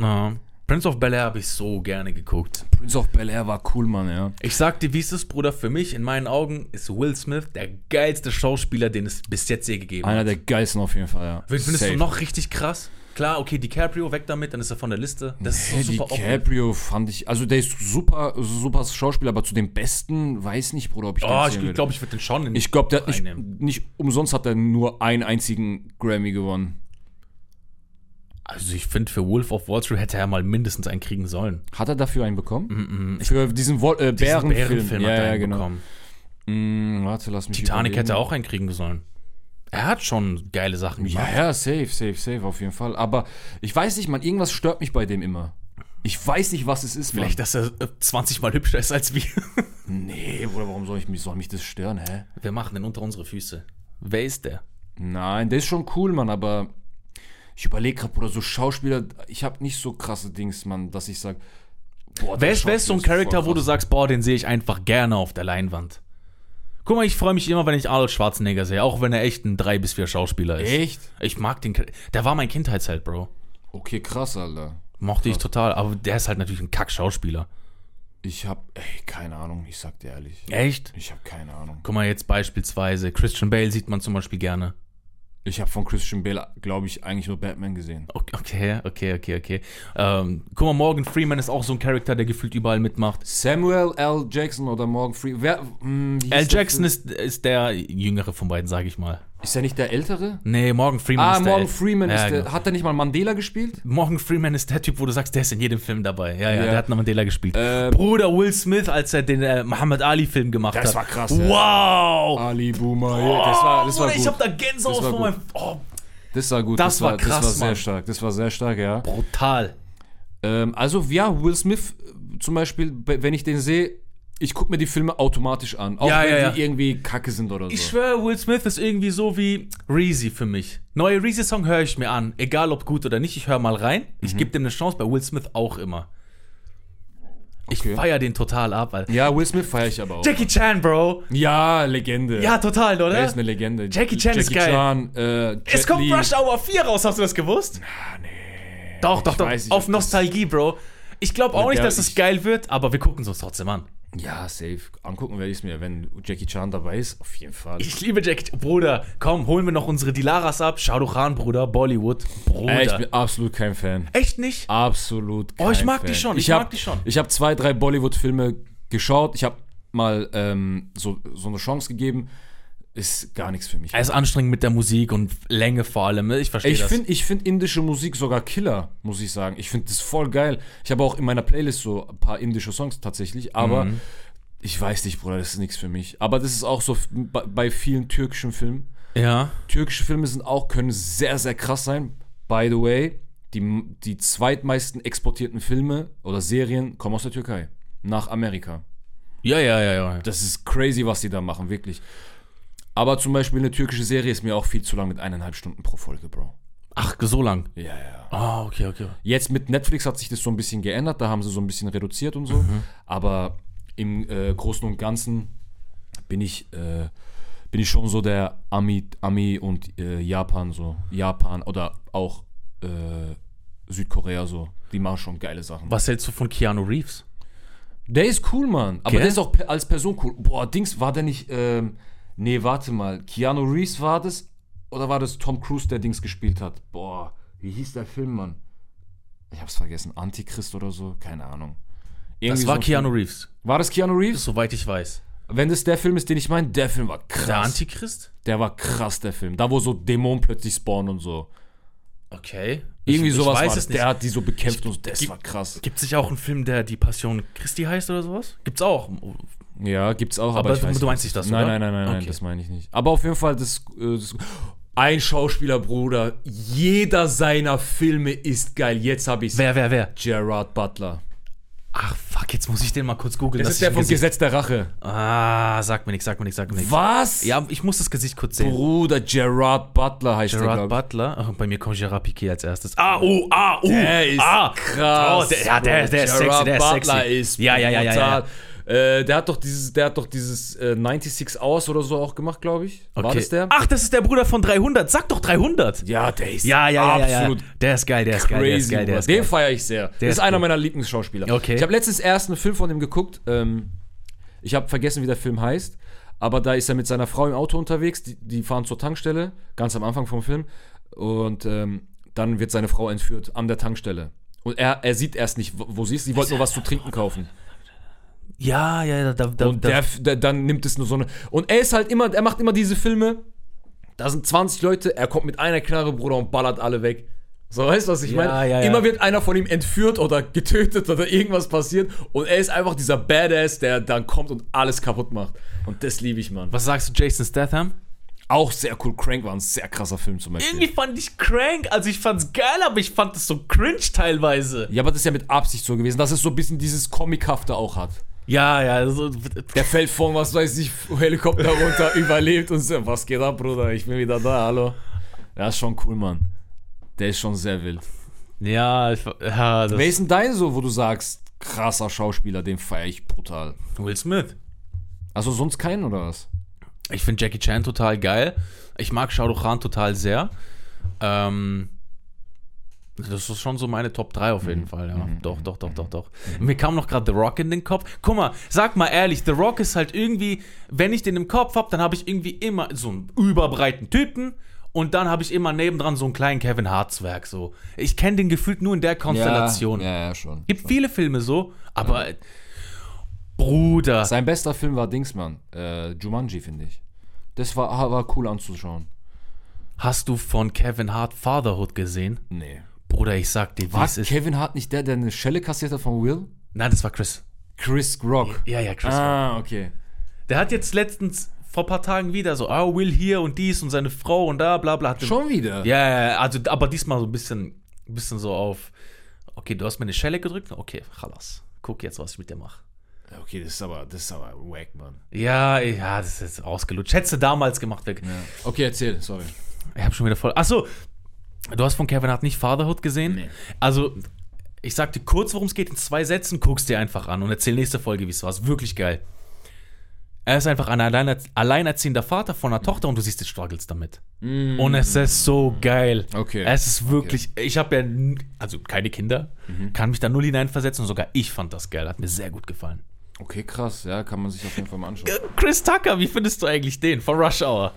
Ja. Prince of Bel-Air habe ich so gerne geguckt. Prince of Bel Air war cool, Mann, ja. Ich sag dir, wie es ist, Bruder, für mich, in meinen Augen, ist Will Smith der geilste Schauspieler, den es bis jetzt je gegeben Einer hat. der geilsten auf jeden Fall, ja. Findest Safe. du noch richtig krass? Klar, okay, DiCaprio, weg damit, dann ist er von der Liste. Das ist Hey, so super offen. DiCaprio fand ich, also der ist super, super Schauspieler, aber zu den Besten weiß nicht, Bruder, ob ich den Oh, ich glaube, ich würde den schon in Ich glaube, nicht, umsonst hat er nur einen einzigen Grammy gewonnen. Also ich finde, für Wolf of Wall Street hätte er mal mindestens einen kriegen sollen. Hat er dafür einen bekommen? Mm -mm. Für diesen Wo äh, Bärenfilm. Bärenfilm hat ja, er ja, einen genau. bekommen. Mm, warte, lass mich Titanic überlegen. hätte auch einen kriegen sollen. Er hat schon geile Sachen Ja, gemacht. ja, safe, safe, safe, auf jeden Fall. Aber ich weiß nicht, man, irgendwas stört mich bei dem immer. Ich weiß nicht, was es ist, Vielleicht, dass er äh, 20 Mal hübscher ist als wir. Mann. Nee, Bruder, warum soll ich mich, soll mich das stören, hä? Wir machen den unter unsere Füße. Wer ist der? Nein, der ist schon cool, Mann, aber ich überlege gerade, Bruder, so Schauspieler, ich habe nicht so krasse Dings, Mann, dass ich sage, boah, Wer ist, wer ist so ein Charakter, wo du sagst, boah, den sehe ich einfach gerne auf der Leinwand? Guck mal, ich freue mich immer, wenn ich Arnold Schwarzenegger sehe, auch wenn er echt ein 3 bis 4 Schauspieler ist. Echt? Ich mag den. Der war mein Kindheitsheld, Bro. Okay, krass, Alter. Mochte ich total, aber der ist halt natürlich ein Kack-Schauspieler. Ich hab, ey, keine Ahnung, ich sag dir ehrlich. Echt? Ich hab keine Ahnung. Guck mal, jetzt beispielsweise Christian Bale sieht man zum Beispiel gerne. Ich habe von Christian Bale, glaube ich, eigentlich nur Batman gesehen. Okay, okay, okay, okay. Ähm, guck mal, Morgan Freeman ist auch so ein Charakter, der gefühlt überall mitmacht. Samuel L. Jackson oder Morgan Freeman. Wer, hm, hieß Al der Jackson ist, ist der jüngere von beiden, sage ich mal. Ist er nicht der Ältere? Nee, Morgan Freeman Ah, ist der. Morgan Freeman Ja, ist der. genau. Hat er nicht mal Mandela gespielt? Morgan Freeman ist der Typ, wo du sagst, der ist in jedem Film dabei. Ja, ja, Ja. der hat noch Mandela gespielt. Ähm, Bruder Will Smith, als er den äh, Muhammad Ali-Film gemacht Das hat. war krass, ja. Wow! Ali Boomer. ja, das war, das war Bruder, gut. ich hab da Gänsehaut Das war von meinem. Oh, das war gut. Das war Das krass, war sehr Mann. stark. Das war sehr stark, ja. brutal. Ähm, also, ja, Will Smith äh, zum Beispiel, be- wenn ich den sehe, ich gucke mir die Filme automatisch an. Auch Ja, wenn ja, ja. die irgendwie kacke sind oder so. Ich schwöre, Will Smith ist irgendwie so wie Reezy für mich. Neue Reezy-Song höre ich mir an, egal ob gut oder nicht. Ich höre mal rein. Mhm. Ich gebe dem eine Chance, bei Will Smith auch immer. Ich Okay. feiere den total ab, Alter. ja, Will Smith feiere ich aber auch. Jackie Chan, Bro. Ja, Legende. Ja, total, oder? Er ist eine Legende. Jackie Chan ist geil. Chan, äh, es kommt. Rush Hour 4 raus, hast du das gewusst? Ah, nee. Doch, doch, doch. weiß nicht, Auf das- Nostalgie, Bro. Ich glaube auch nicht, dass es ich- geil wird, aber wir gucken es uns trotzdem an. Ja, safe. Angucken werde ich es mir, wenn Jackie Chan dabei ist. Auf jeden Fall. Ich liebe Jackie. Bruder, komm, holen wir noch unsere Dilaras ab. Rukh Khan, Bruder, Bollywood. Bruder. Ey, ich bin absolut kein Fan. Echt nicht? Absolut kein Oh, ich mag Fan. die schon, ich hab, mag die schon. Ich habe zwei, drei Bollywood-Filme geschaut. Ich habe mal ähm, so, so eine Chance gegeben. Ist gar nichts für mich. Er ist anstrengend mit der Musik und Länge vor allem. ne? Ich verstehe Ich das. finde ich find indische Musik sogar Killer, muss ich sagen. Ich finde das voll geil. Ich habe auch in meiner Playlist so ein paar indische Songs tatsächlich, aber Mhm. ich weiß nicht, Bruder, das ist nichts für mich. Aber das ist auch so bei vielen türkischen Filmen. ja. Türkische Filme sind auch, können sehr, sehr krass sein. By the way, die, die zweitmeisten exportierten Filme oder Serien kommen aus der Türkei. Nach Amerika. Ja, ja, ja, ja. Das ist crazy, was die da machen, wirklich. Aber zum Beispiel eine türkische Serie ist mir auch viel zu lang mit eineinhalb Stunden pro Folge, Bro. Ach, so lang. Ja, ja. Ah, okay, okay. Jetzt mit Netflix hat sich das so ein bisschen geändert, da haben sie so ein bisschen reduziert und so. Mhm. Aber im äh, Großen und Ganzen bin ich, äh, bin ich schon so der Ami, Ami und äh, Japan so. Japan oder auch äh, Südkorea so. Die machen schon geile Sachen. Was hältst du von Keanu Reeves? Der ist cool, Mann. Aber Gell? der ist auch als Person cool. Boah, Dings, war der nicht, ähm, nee, warte mal. Keanu Reeves war das? Oder war das Tom Cruise, der Dings gespielt hat? Boah, wie hieß der Film, Mann? Ich hab's vergessen. Antichrist oder so? Keine Ahnung. Das Irgendwie war so Keanu Film. Reeves, War das Keanu Reeves? soweit ich weiß. Wenn das der Film ist, den ich meine, der Film war krass. Der Antichrist? Der war krass, der Film. Da, wo so Dämonen plötzlich spawnen und so. Okay. Irgendwie ich, sowas ich weiß war es das. nicht. Der hat die so bekämpft und das Gib- war krass. Gibt es nicht auch einen Film, der die Passion Christi heißt oder sowas? Gibt's auch. Ja, gibt's auch, aber, Aber ich du- weiß du meinst nicht das, Nein, oder? nein, nein, nein, nein, Okay. das meine ich nicht. Aber auf jeden Fall, das, äh, das ein Schauspieler, Bruder, jeder seiner Filme ist geil. Jetzt habe ich's. Wer, wer, wer? Gerard Butler. Ach, fuck, jetzt muss ich den mal kurz googeln. Das ist der ich vom Gesicht- Gesetz der Rache. Ah, sag mir nichts, sag mir nichts, sag mir nichts. Was? Ja, ich muss das Gesicht kurz sehen. Bruder, Gerard Butler heißt Gerard der, glaub Butler. Ach, bei mir kommt Gerard Piquet als erstes. Ah, oh, ah, oh. ich. Der ist ah, krass. Oh, der, ja, der, der ist Gerard sexy, der ist Butler sexy. ist ja, ja, ja, ja, ja. Äh, der hat doch dieses, der hat doch dieses äh, 96 Hours oder so auch gemacht, glaube ich. War Okay. das der? Ach, das ist der Bruder von 300. Sag doch 300. ja, der ist Ja, ja, ja, ja, ja. absolut Der ist geil, der ist geil, der ist crazy. geil, der ist Den geil. feiere ich sehr. Der ist, ist einer cool. meiner Lieblingsschauspieler. Okay. Ich habe letztens erst einen Film von dem geguckt. Ähm, ich habe vergessen, wie der Film heißt. Aber da ist er mit seiner Frau im Auto unterwegs. Die, die fahren zur Tankstelle, ganz am Anfang vom Film. Und ähm, dann wird seine Frau entführt an der Tankstelle. Und er, er sieht erst nicht, wo, wo sie ist. Sie wollte nur was zu trinken kaufen. Ja, ja, da, da, Und der, der, dann nimmt es nur so eine. Und er ist halt immer, er macht immer diese Filme. Da sind 20 Leute, er kommt mit einer Knarre, Bruder, und ballert alle weg. So, weißt du, was ich Ja, meine? ja, ja. Immer wird einer von ihm entführt oder getötet oder irgendwas passiert. Und er ist einfach dieser Badass, der dann kommt und alles kaputt macht. Und das liebe ich, Mann. Was sagst du, Jason Statham? Auch sehr cool. Crank war ein sehr krasser Film zum Beispiel. Irgendwie fand ich crank, also ich fand's geil, aber ich fand es so cringe teilweise. Ja, aber das ist ja mit Absicht so gewesen, dass es so ein bisschen dieses Comichafte auch hat. Ja, ja, so, Der fällt von, was weiß ich, Helikopter runter, überlebt und so. Was geht ab, Bruder? Ich bin wieder da, hallo. Ja, ist schon cool, Mann. Der ist schon sehr wild. ja, ich, ja das Wer ist denn dein so, wo du sagst, krasser Schauspieler, den feiere ich brutal? Will Smith. Also sonst keinen oder was? Ich finde Jackie Chan total geil. Ich mag Shah Rukh Khan total sehr. Ähm, das ist schon so meine Top 3 auf jeden Fall, ja. Doch, doch, doch, doch, doch. Mir kam noch gerade The Rock in den Kopf. Guck mal, sag mal ehrlich, The Rock ist halt irgendwie, wenn ich den im Kopf habe, dann habe ich irgendwie immer so einen überbreiten Typen und dann habe ich immer nebendran so einen kleinen Kevin Hartzwerg so. Ich kenne den gefühlt nur in der Konstellation. Ja, ja, schon. Gibt viele Filme so, aber Bruder. Sein bester Film war Dingsmann, äh, Jumanji, finde ich. Das war, war cool anzuschauen. Hast du von Kevin Hart Fatherhood gesehen? Nee. Bruder, ich sag dir, wie War es ist. Kevin Hart nicht der, der eine Schelle kassiert hat von Will? Nein, das war Chris. Chris Rock. Ja, ja, Chris. Ah, okay. Der hat jetzt letztens vor ein paar Tagen wieder so, ah, Will hier und dies und seine Frau und da, bla bla. Hat Schon wieder? Ja, ja, ja, also, aber diesmal so ein bisschen, ein bisschen so auf, okay, du hast mir eine Schelle gedrückt, okay, chalas. Guck jetzt, was ich mit dir mache. Okay, das ist aber, das ist aber wack, Mann. Ja, ja, das ist jetzt ausgelutscht. Hättest du damals gemacht, weg. Okay, erzähl, sorry. Ich habe schon wieder voll. Achso, du hast von Kevin Hart nicht Fatherhood gesehen? Nee. Also, ich sag dir kurz, worum es geht, in zwei Sätzen, guckst dir einfach an und erzähl nächste Folge, wie es war. Ist wirklich geil. Er ist einfach ein alleiner, alleinerziehender Vater von einer Tochter und du siehst die Struggles damit. Und es ist so geil. Okay. Es ist wirklich, ich habe ja, also keine Kinder, kann mich da null hineinversetzen und sogar ich fand das geil. Hat mir sehr gut gefallen. Okay, krass, ja, kann man sich auf jeden Fall mal anschauen. Chris Tucker, wie findest du eigentlich den von Rush Hour?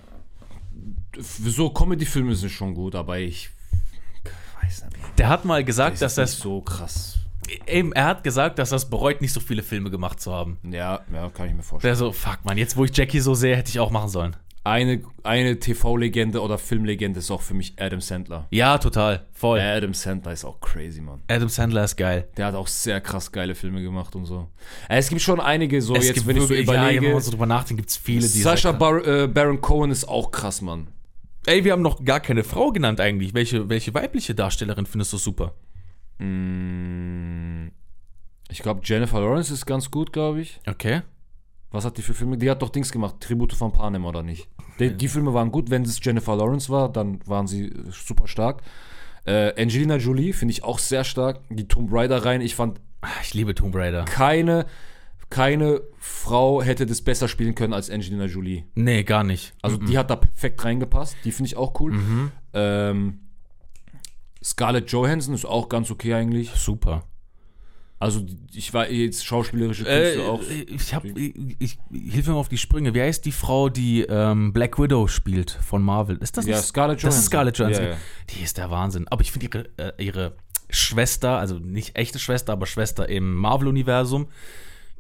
So Comedy-Filme sind schon gut, aber ich weiß nicht. Der hat mal gesagt, Das dass nicht so krass. eben, er hat gesagt, dass es bereut, nicht so viele Filme gemacht zu haben. Ja, ja, kann ich mir vorstellen. Der so, fuck man, jetzt wo ich Jackie so sehe, hätte ich auch machen sollen. Eine, eine TV-Legende oder Filmlegende ist auch für mich Adam Sandler. Ja, total, voll. Adam Sandler ist auch crazy, Mann. Adam Sandler ist geil. Der hat auch sehr krass geile Filme gemacht und so. Äh, Es gibt schon einige, so Es jetzt, wenn ich so wirklich- ja, überlege. wenn man so drüber nachdenkt, gibt es viele, die Sascha Bar äh, Baron Cohen ist auch krass, Mann. Ey, wir haben noch gar keine Frau genannt eigentlich. Welche, welche weibliche Darstellerin findest du super? Mm, Ich glaube, Jennifer Lawrence ist ganz gut, glaube ich. Okay. Was hat die für Filme? Die hat doch Dings gemacht, Tribute von Panem, oder nicht? Die, die Filme waren gut. Wenn es Jennifer Lawrence war, dann waren sie äh, super stark. Äh, Angelina Jolie finde ich auch sehr stark. Die Tomb Raider rein. Ich fand Ah, Ich liebe Tomb Raider. keine, keine Frau hätte das besser spielen können als Angelina Jolie. Nee, gar nicht. Also die hat da perfekt reingepasst. Die finde ich auch cool. Ähm, Scarlett Johansson ist auch ganz okay eigentlich. Super. Also ich war jetzt schauspielerische Äh, Künste auch. ich hab, ich, ich hilf mir mal auf die Sprünge. Wie heißt die Frau, die ähm, Black Widow spielt von Marvel? Ist das Ja, nicht- Scarlett Das Johansson. ist Scarlett Johansson. Ja, ja. Die ist der Wahnsinn. Aber ich finde ihre, äh, ihre Schwester, also nicht echte Schwester, aber Schwester im Marvel-Universum,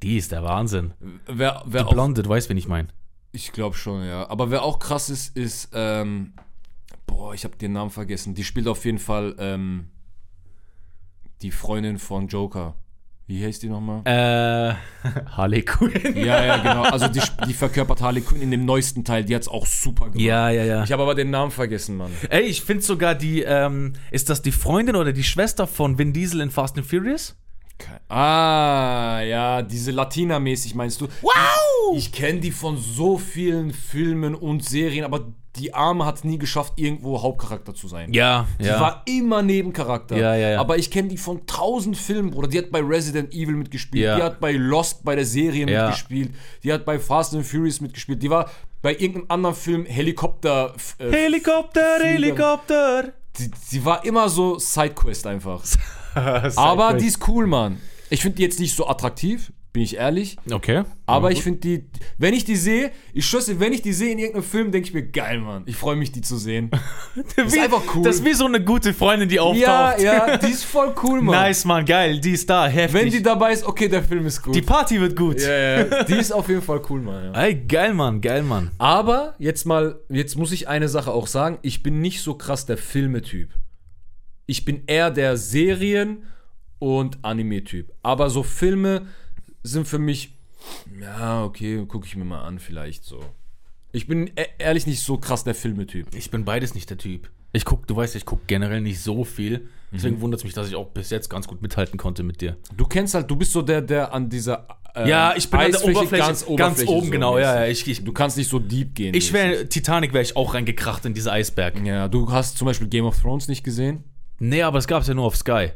die ist der Wahnsinn. Wer, wer Die Blonde, du weißt, wen ich meine. ich glaube schon, ja. Aber wer auch krass ist, ist, ähm, boah, ich habe den Namen vergessen. Die spielt auf jeden Fall ähm, die Freundin von Joker. Wie heißt die nochmal? Äh, Harley Quinn. Ja, ja, genau. Also die, die verkörpert Harley Quinn in dem neuesten Teil. Die hat's auch super gemacht. Ja, ja, ja. Ich habe aber den Namen vergessen, Mann. Ey, ich finde sogar die, ähm, ist das die Freundin oder die Schwester von Vin Diesel in Fast and Furious? Ah, ja, diese Latina-mäßig meinst du? Wow! Ich kenne die von so vielen Filmen und Serien, aber die Arme hat nie geschafft, irgendwo Hauptcharakter zu sein. Ja, Die war immer Nebencharakter. Ja, ja, ja. Aber ich kenne die von tausend Filmen, Bruder. Die hat bei Resident Evil mitgespielt. Ja. Die hat bei Lost bei der Serie Ja. mitgespielt. Die hat bei Fast and Furious mitgespielt. Die war bei irgendeinem anderen Film Helikopter. Äh, Helikopter, Flieger. Helikopter. die, sie war immer so Sidequest einfach. Aber die ist cool, Mann. Ich finde die jetzt nicht so attraktiv, bin ich ehrlich. Okay. Aber ich finde die, wenn ich die sehe, ich schwöre, wenn ich die sehe in irgendeinem Film, denke ich mir, geil, Mann. Ich freue mich, die zu sehen. ist einfach cool. Das ist wie so eine gute Freundin, die auftaucht. ja, ja, die ist voll cool, Mann. Nice, Mann, geil, die ist da, heftig. Wenn die dabei ist, okay, der Film ist gut. die Party wird gut. ja, ja, die ist auf jeden Fall cool, Mann. Ja. Ey, geil, Mann, geil, Mann. Aber jetzt mal, jetzt muss ich eine Sache auch sagen, ich bin nicht so krass der Filmetyp. Ich bin eher der Serien- und Anime-Typ. Aber so Filme sind für mich, ja, okay, gucke ich mir mal an, vielleicht so. Ich bin e ehrlich nicht so krass der Filmetyp. Ich bin beides nicht der Typ. Ich guck, du weißt, ich guck generell nicht so viel. Deswegen wundert es mich, dass ich auch bis jetzt ganz gut mithalten konnte mit dir. Du kennst halt, du bist so der, der an dieser äh, Ja, ich bin an der Eisfläche Oberfläche, ganz, Oberfläche oben, so genau. Ja, ja, ich, ich, Du kannst nicht so deep gehen. ich wäre, Titanic wäre ich auch reingekracht in diese Eisberg. Ja, du hast zum Beispiel Game of Thrones nicht gesehen. Nee, aber es gab's ja nur auf Sky.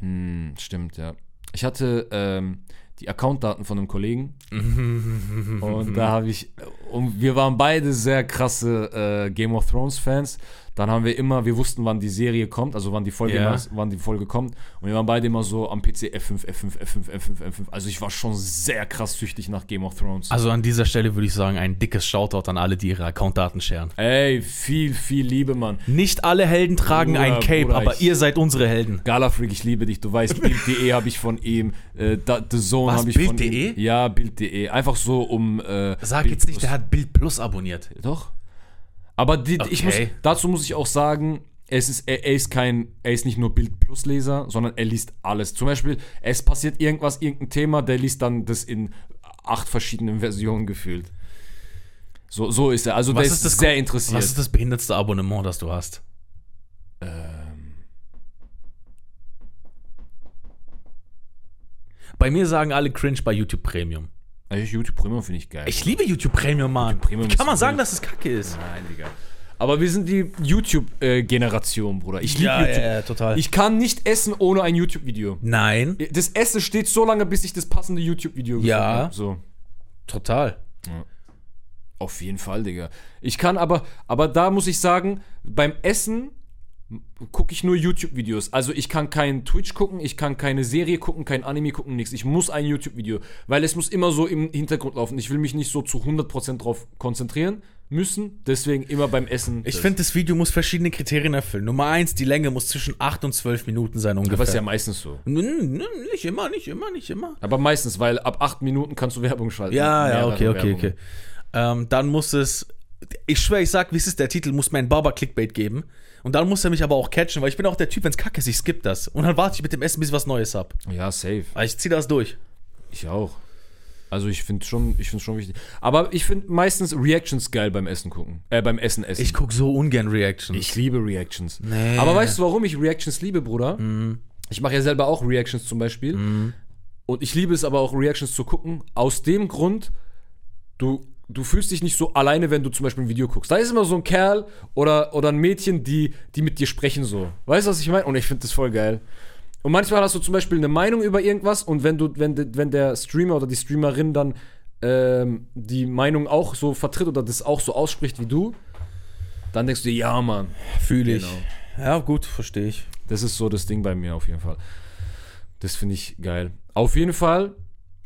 Hm, stimmt, ja. Ich hatte ähm, die Accountdaten von einem Kollegen und da habe ich, und wir waren beide sehr krasse äh, Game of Thrones Fans. Dann haben wir immer, wir wussten, wann die Serie kommt, also wann die Folge, immer- wann die Folge kommt. Und wir waren beide immer so am PC F5, F5, F5, F5, F5. Also ich war schon sehr krass süchtig nach Game of Thrones. Also an dieser Stelle würde ich sagen, ein dickes Shoutout an alle, die ihre Accountdaten scheren. Ey, viel, viel Liebe, Mann. Nicht alle Helden tragen Bruder, ein Cape, Bruder, aber ich- ihr seid unsere Helden. Galafreak, ich liebe dich. Du weißt, Bild.de habe ich von ihm, äh, The Zone Was, habe ich Bild.de? Ja, Bild.de. Einfach so um. Äh, Sag Bild jetzt nicht, Plus. der hat Bild Plus abonniert. Doch. Aber die, ich muss, Okay. dazu muss ich auch sagen, es ist, er, er ist kein, er ist nicht nur Bild Plus Leser, sondern er liest alles. Zum Beispiel, es passiert irgendwas, irgendein Thema, der liest dann das in acht verschiedenen Versionen gefühlt. So, so ist er. Also Was der ist ist, das sehr interessiert. Was ist das behindertste Abonnement, das du hast? ähm, Bei mir sagen alle cringe bei YouTube Premium. also YouTube Premium finde ich geil. Ich liebe YouTube Premium, Mann. YouTube Premium kann man sagen, dass es kacke ist? Nein, Digga. Aber wir sind die YouTube-Generation, Bruder. Ich liebe YouTube. total. Ich kann nicht essen ohne ein YouTube-Video. Nein, Das Essen steht so lange, bis ich das passende YouTube-Video Ja. habe. So. total. Auf jeden Fall, Digga. Ich kann aber, aber da muss ich sagen, beim Essen gucke ich nur YouTube-Videos. Also ich kann kein Twitch gucken, ich kann keine Serie gucken, kein Anime gucken, nichts. Ich muss ein YouTube-Video, weil es muss immer so im Hintergrund laufen. Ich will mich nicht so zu 100% drauf konzentrieren müssen, deswegen immer beim Essen. Ich finde, das Video muss verschiedene Kriterien erfüllen. Nummer eins, die Länge muss zwischen 8 und 12 Minuten sein ungefähr. Aber ist ja meistens so. N- nicht immer, nicht immer, nicht immer. Aber meistens, weil ab 8 Minuten kannst du Werbung schalten. Ja, ja, okay, okay, Werbungen. okay. Ähm, dann muss es, ich schwöre, ich sag, wie es ist, der Titel muss mir ein Barber-Clickbait geben. Und dann muss er mich aber auch catchen, weil ich bin auch der Typ, wenn's kacke ist, ich skipp das. Und dann warte ich mit dem Essen, bis ich was Neues hab. Ja, safe. Aber ich zieh das durch. Ich auch. Also ich finde schon, ich finde schon wichtig. Aber ich finde meistens Reactions geil beim Essen gucken. Äh, beim Essen essen. Ich guck so ungern Reactions. Ich liebe Reactions. Nee. Aber weißt du, warum ich Reactions liebe, Bruder? Ich mache ja selber auch Reactions zum Beispiel. Und ich liebe es aber auch, Reactions zu gucken. Aus dem Grund, du, du fühlst dich nicht so alleine, wenn du zum Beispiel ein Video guckst. Da ist immer so ein Kerl oder, oder ein Mädchen, die, die mit dir sprechen so. Weißt du, was ich meine? Und ich finde das voll geil. Und manchmal hast du zum Beispiel eine Meinung über irgendwas und wenn du, wenn, wenn der Streamer oder die Streamerin dann ähm, die Meinung auch so vertritt oder das auch so ausspricht wie du, dann denkst du dir, ja, Mann. Fühle ich. Genau. Ja, gut, verstehe ich. Das ist so das Ding bei mir auf jeden Fall. Das finde ich geil. Auf jeden Fall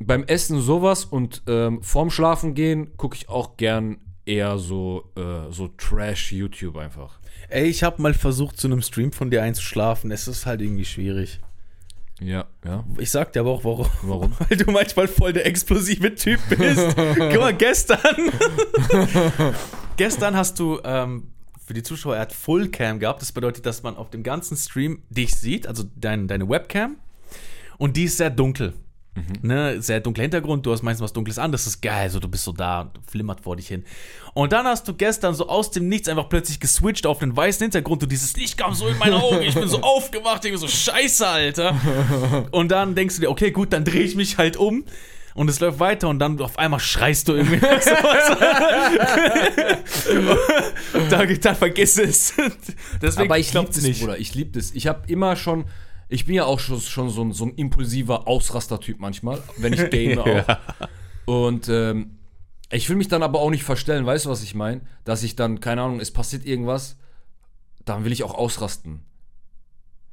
beim Essen sowas und ähm, vorm Schlafen gehen gucke ich auch gern eher so, äh, so Trash-YouTube einfach. Ey, ich habe mal versucht, zu einem Stream von dir einzuschlafen. Es ist halt irgendwie schwierig. Ja, ja. Ich sag dir aber auch, warum. Warum? Weil du manchmal voll der explosive Typ bist. Guck mal, gestern. gestern hast du, ähm, für die Zuschauer, er hat Fullcam gehabt. Das bedeutet, dass man auf dem ganzen Stream dich sieht, also dein, deine Webcam. Und die ist sehr dunkel. Ne, sehr dunkler Hintergrund, du hast meistens was Dunkles an, das ist geil, so du bist so da, flimmert vor dich hin. Und dann hast du gestern so aus dem Nichts einfach plötzlich geswitcht auf einen weißen Hintergrund und dieses Licht kam so in meine Augen, ich bin so aufgewacht, ich bin so scheiße, Alter. Und dann denkst du dir, okay, gut, dann drehe ich mich halt um. Und es läuft weiter und dann auf einmal schreist du irgendwie. da, da vergiss es. Deswegen Aber ich liebe das, Bruder. Ich liebe das. Ich habe immer schon, ich bin ja auch schon, schon so, ein, so ein impulsiver Ausraster-Typ manchmal, wenn ich game auch. Und ähm, ich will mich dann aber auch nicht verstellen, weißt du, was ich meine? Dass ich dann, keine Ahnung, es passiert irgendwas, dann will ich auch ausrasten.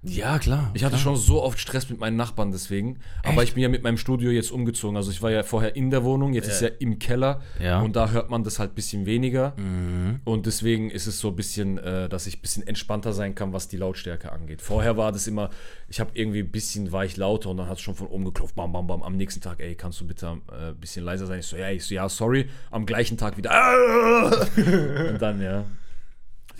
Ja, klar. Ich hatte schon so oft Stress mit meinen Nachbarn deswegen. Aber ich bin ja mit meinem Studio jetzt umgezogen. Also ich war ja vorher in der Wohnung, jetzt ist ja im Keller. Ja. Und da hört man das halt ein bisschen weniger. Und deswegen ist es so ein bisschen, äh, dass ich ein bisschen entspannter sein kann, was die Lautstärke angeht. Vorher war das immer, ich habe irgendwie ein bisschen, war ich lauter und dann hat es schon von oben geklopft, bam, bam, bam. Am nächsten Tag, ey, kannst du bitte äh, ein bisschen leiser sein? Ich so, ja, ich so, ja, sorry. Am gleichen Tag wieder, und dann, ja.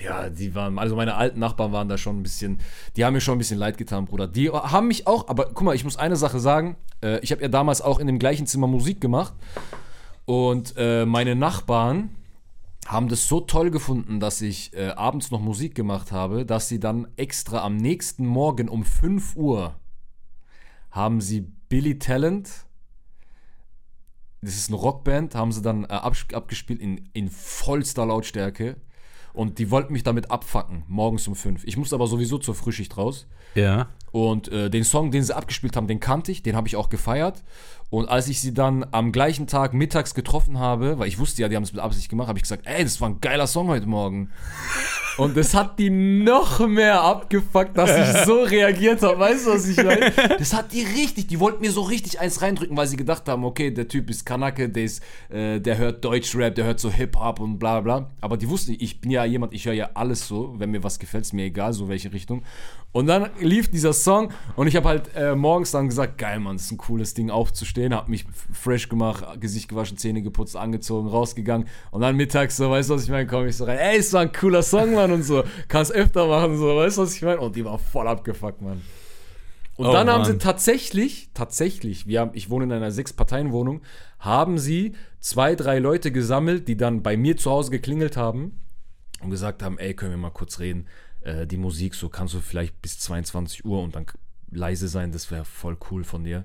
Ja, die waren, also meine alten Nachbarn waren da schon ein bisschen, die haben mir schon ein bisschen leid getan, Bruder. Die haben mich auch, aber guck mal, ich muss eine Sache sagen. Äh, ich habe ja damals auch in dem gleichen Zimmer Musik gemacht. Und äh, meine Nachbarn haben das so toll gefunden, dass ich äh, abends noch Musik gemacht habe, dass sie dann extra am nächsten Morgen um 5 Uhr haben sie Billy Talent, das ist eine Rockband, haben sie dann äh, abgespielt in, in vollster Lautstärke. Und die wollten mich damit abfacken, morgens um 5. Ich musste aber sowieso zur Frühschicht raus. Ja. Und äh, den Song, den sie abgespielt haben, den kannte ich, den habe ich auch gefeiert. Und als ich sie dann am gleichen Tag mittags getroffen habe, weil ich wusste ja, die haben es mit Absicht gemacht, habe ich gesagt, ey, das war ein geiler Song heute Morgen. Und das hat die noch mehr abgefuckt, dass ich so reagiert habe. Weißt du, was ich meine? Das hat die richtig, die wollten mir so richtig eins reindrücken, weil sie gedacht haben, okay, der Typ ist Kanake, der, ist, äh, der hört Deutschrap, der hört so Hip-Hop und bla bla. Aber die wussten, ich bin ja jemand, ich höre ja alles so. Wenn mir was gefällt, ist mir egal, so welche Richtung. Und dann lief dieser Song und ich habe halt äh, morgens dann gesagt, geil, Mann, das ist ein cooles Ding aufzustehen, habe mich fresh gemacht, Gesicht gewaschen, Zähne geputzt, angezogen, rausgegangen und dann mittags so, weißt du, was ich meine, komme ich so rein, ey, ist so ein cooler Song, Mann und so, kannst öfter machen, so, weißt du, was ich meine? Und die war voll abgefuckt, Mann. Und Oh, dann haben sie Mann. tatsächlich, tatsächlich, wir haben, ich wohne in einer Sechs-Parteien-Wohnung, haben sie zwei, drei Leute gesammelt, die dann bei mir zu Hause geklingelt haben und gesagt haben, ey, können wir mal kurz reden, äh, die Musik, so kannst du vielleicht bis 22 Uhr und dann leise sein, das wäre voll cool von dir.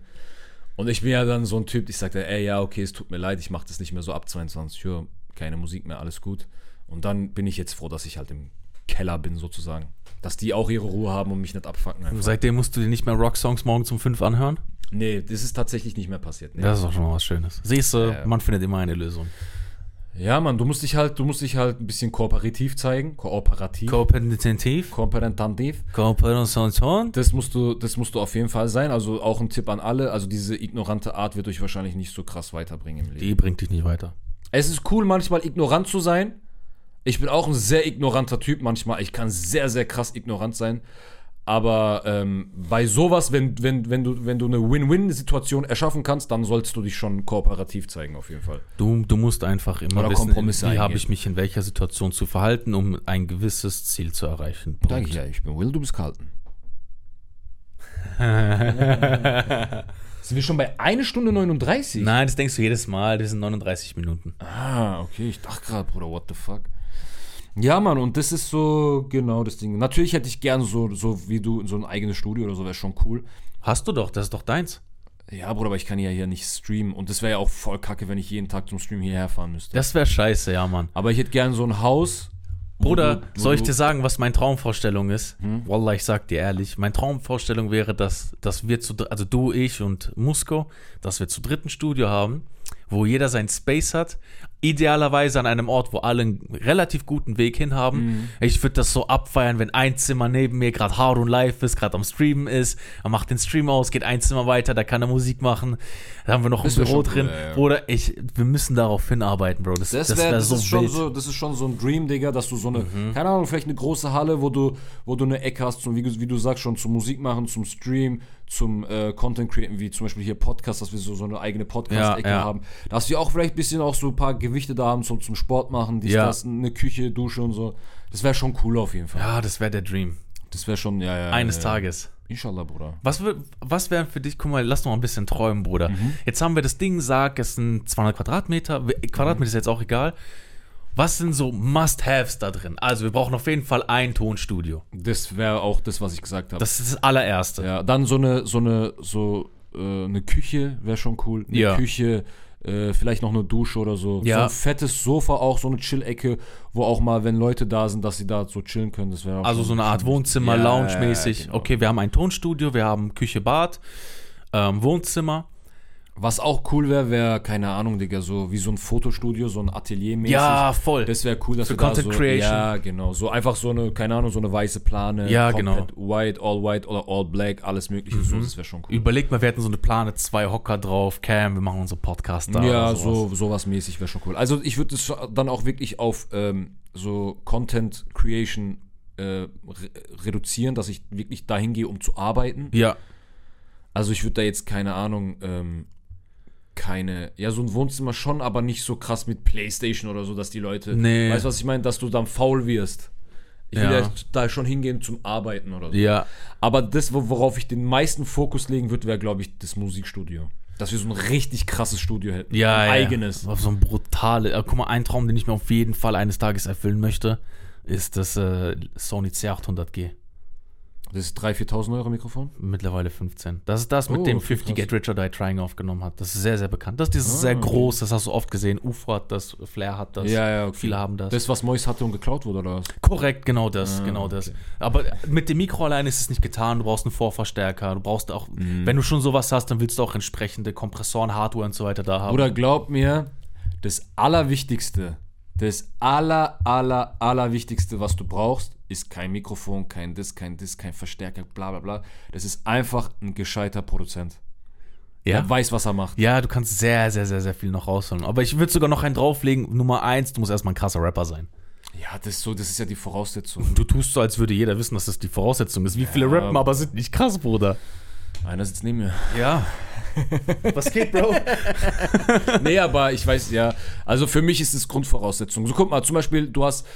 Und ich bin ja dann so ein Typ, ich sagte, ey, ja, okay, es tut mir leid, ich mache das nicht mehr so ab 22 Uhr, keine Musik mehr, alles gut. Und dann bin ich jetzt froh, dass ich halt im Keller bin, sozusagen. Dass die auch ihre Ruhe haben und mich nicht abfacken. Einfach. Seitdem musst du dir nicht mehr Rocksongs morgens um 5 anhören? Nee, das ist tatsächlich nicht mehr passiert. Nee. Das ist doch schon mal was Schönes. Siehst du, Ja. man findet immer eine Lösung. Ja, Mann, du musst dich halt, du musst dich halt ein bisschen kooperativ zeigen. Kooperativ. Kooperativ, Kooperativ. Kooperation. Das musst du, das musst du auf jeden Fall sein. Also auch ein Tipp an alle. Also diese ignorante Art wird euch wahrscheinlich nicht so krass weiterbringen im Leben. Die bringt dich nicht weiter. Es ist cool, manchmal ignorant zu sein. Ich bin auch ein sehr ignoranter Typ manchmal. Ich kann sehr, sehr krass ignorant sein. Aber ähm, bei sowas, wenn, wenn, wenn, du, wenn du eine Win-Win-Situation erschaffen kannst, dann sollst du dich schon kooperativ zeigen, auf jeden Fall. Du, du musst einfach immer Oder wissen, Kompromisse wie habe ich mich in welcher Situation zu verhalten, um ein gewisses Ziel zu erreichen. Punkt. Danke, ja, ich bin Will, du bist Carlton. Sind wir schon bei 1 Stunde 39? Nein, das denkst du jedes Mal. Das sind 39 Minuten. Ah, okay, ich dachte gerade, Bruder, what the fuck. Ja, Mann, und das ist so genau das Ding. Natürlich hätte ich gern so, so wie du, so ein eigenes Studio oder so, wäre schon cool. Hast du doch, das ist doch deins. Ja, Bruder, aber ich kann ja hier nicht streamen. Und das wäre ja auch voll kacke, wenn ich jeden Tag zum Stream hierher fahren müsste. Das wäre scheiße, ja, Mann. aber ich hätte gern so ein Haus. Bruder, du- soll ich dir sagen, was meine Traumvorstellung ist? Hm? Wallah, ich sag dir ehrlich, meine Traumvorstellung wäre, dass, dass wir zu, also du, ich und Musko, dass wir zu dritten Studio haben, wo jeder sein Space hat. Idealerweise an einem Ort, wo alle einen relativ guten Weg hin haben. Mhm. Ich würde das so abfeiern, wenn ein Zimmer neben mir gerade Harun live ist, gerade am Streamen ist. Er macht den Stream aus, geht ein Zimmer weiter, da kann er Musik machen. Da haben wir noch Das ein wär Büro drin. ja, ja. Bruder, ich, wir müssen darauf hinarbeiten, Bro. Das, Das, das wär, das, so ist schon so, das ist schon so ein Dream, Digga, dass du so eine, Mhm. keine Ahnung, vielleicht eine große Halle, wo du, wo du eine Ecke hast, zum, wie, du- wie du sagst, schon zum Musik machen, zum Stream, zum äh, Content createn, wie zum Beispiel hier Podcast, dass wir so, so eine eigene Podcast-Ecke Ja, ja. haben. Dass wir auch vielleicht ein bisschen auch so ein paar Gewichte da haben zum, zum Sport machen, dies, Ja. das, eine Küche, Dusche und so. Das wäre schon cool auf jeden Fall. Ja, das wäre der Dream. Das wäre schon, ja, ja. Eines Tages. Inshallah, Bruder. Was, was wären für dich, guck mal, lass noch mal ein bisschen träumen, Bruder. Jetzt haben wir das Ding, sag, es sind 200 Quadratmeter. Quadratmeter ist jetzt auch egal. Was sind so Must-Haves da drin? Also, wir brauchen auf jeden Fall ein Tonstudio. Das wäre auch das, was ich gesagt habe. Das ist das allererste. Ja, dann so eine, so eine, so äh, eine Küche wäre schon cool. Eine Ja. Küche, äh, vielleicht noch eine Dusche oder so. Ja. So ein fettes Sofa auch, so eine Chill-Ecke, wo auch mal, wenn Leute da sind, dass sie da so chillen können. Das wäre auch Also so eine Art Wohnzimmer, Ja, Lounge-mäßig. genau. Okay, wir haben ein Tonstudio, wir haben Küche, Bad, ähm, Wohnzimmer. Was auch cool wäre, wäre, keine Ahnung, Digga, so wie so ein Fotostudio, so ein Atelier mäßig. Ja, voll. Das wäre cool, dass Für da Content so, Creation. Ja, genau. So einfach so eine, keine Ahnung, so eine weiße Plane. Ja, komplett White, all white oder all black, alles mögliche. So, das wäre schon cool. Überleg mal, wir hätten so eine Plane, zwei Hocker drauf, Cam, wir machen unsere Podcast da. ja, sowas. so sowas mäßig wäre schon cool. Also ich würde es dann auch wirklich auf ähm, so Content Creation äh, re reduzieren, dass ich wirklich dahin gehe, um zu arbeiten. Ja, Also ich würde da jetzt keine Ahnung, ähm, keine, ja so ein Wohnzimmer schon, aber nicht so krass mit Playstation oder so, dass die Leute, Nee. weißt du was ich meine, dass du dann faul wirst. Ich will Ja. ja da schon hingehen zum Arbeiten oder so. ja. Aber das, wo- worauf ich den meisten Fokus legen würde, wäre glaube ich das Musikstudio. Dass wir so ein richtig krasses Studio hätten. Ja, ein ja. eigenes. Auf so ein brutale. äh, Guck mal, ein Traum, den ich mir auf jeden Fall eines Tages erfüllen möchte, ist das äh, Sony C800G. Das ist 3.000, 4.000 Euro Mikrofon? Mittlerweile 15. Das ist das, mit Oh, dem okay, 50 krass. Get Rich or Die Trying aufgenommen hat. Das ist sehr, sehr bekannt. Das ist dieses Ah, sehr groß, das hast du oft gesehen. UFO hat das, Flair hat das. ja, ja, okay. Viele haben das. Das, was Mois hatte und geklaut wurde, oder was? Korrekt, genau das, Ah, genau das. okay. Aber mit dem Mikro allein ist es nicht getan. Du brauchst einen Vorverstärker. Du brauchst auch, Mhm. wenn du schon sowas hast, dann willst du auch entsprechende Kompressoren, Hardware und so weiter da haben. Bruder, glaub mir, das Allerwichtigste, das aller, aller, allerwichtigste, was du brauchst, ist kein Mikrofon, kein Dis, kein Dis, kein Verstärker, bla bla bla. Das ist einfach ein gescheiter Produzent. ja? Der weiß, was er macht. Ja, du kannst sehr, sehr, sehr, sehr viel noch rausholen. Aber ich würde sogar noch einen drauflegen. Nummer eins, du musst erstmal ein krasser Rapper sein. Ja, das ist so, das ist ja die Voraussetzung. Du tust so, als würde jeder wissen, dass das die Voraussetzung ist. Wie viele rappen, aber sind nicht krass, Bruder. Einer sitzt neben mir. Ja. Was geht, Bro? nee, aber ich weiß, ja, also für mich ist es Grundvoraussetzung. So guck mal, zum Beispiel, du hast,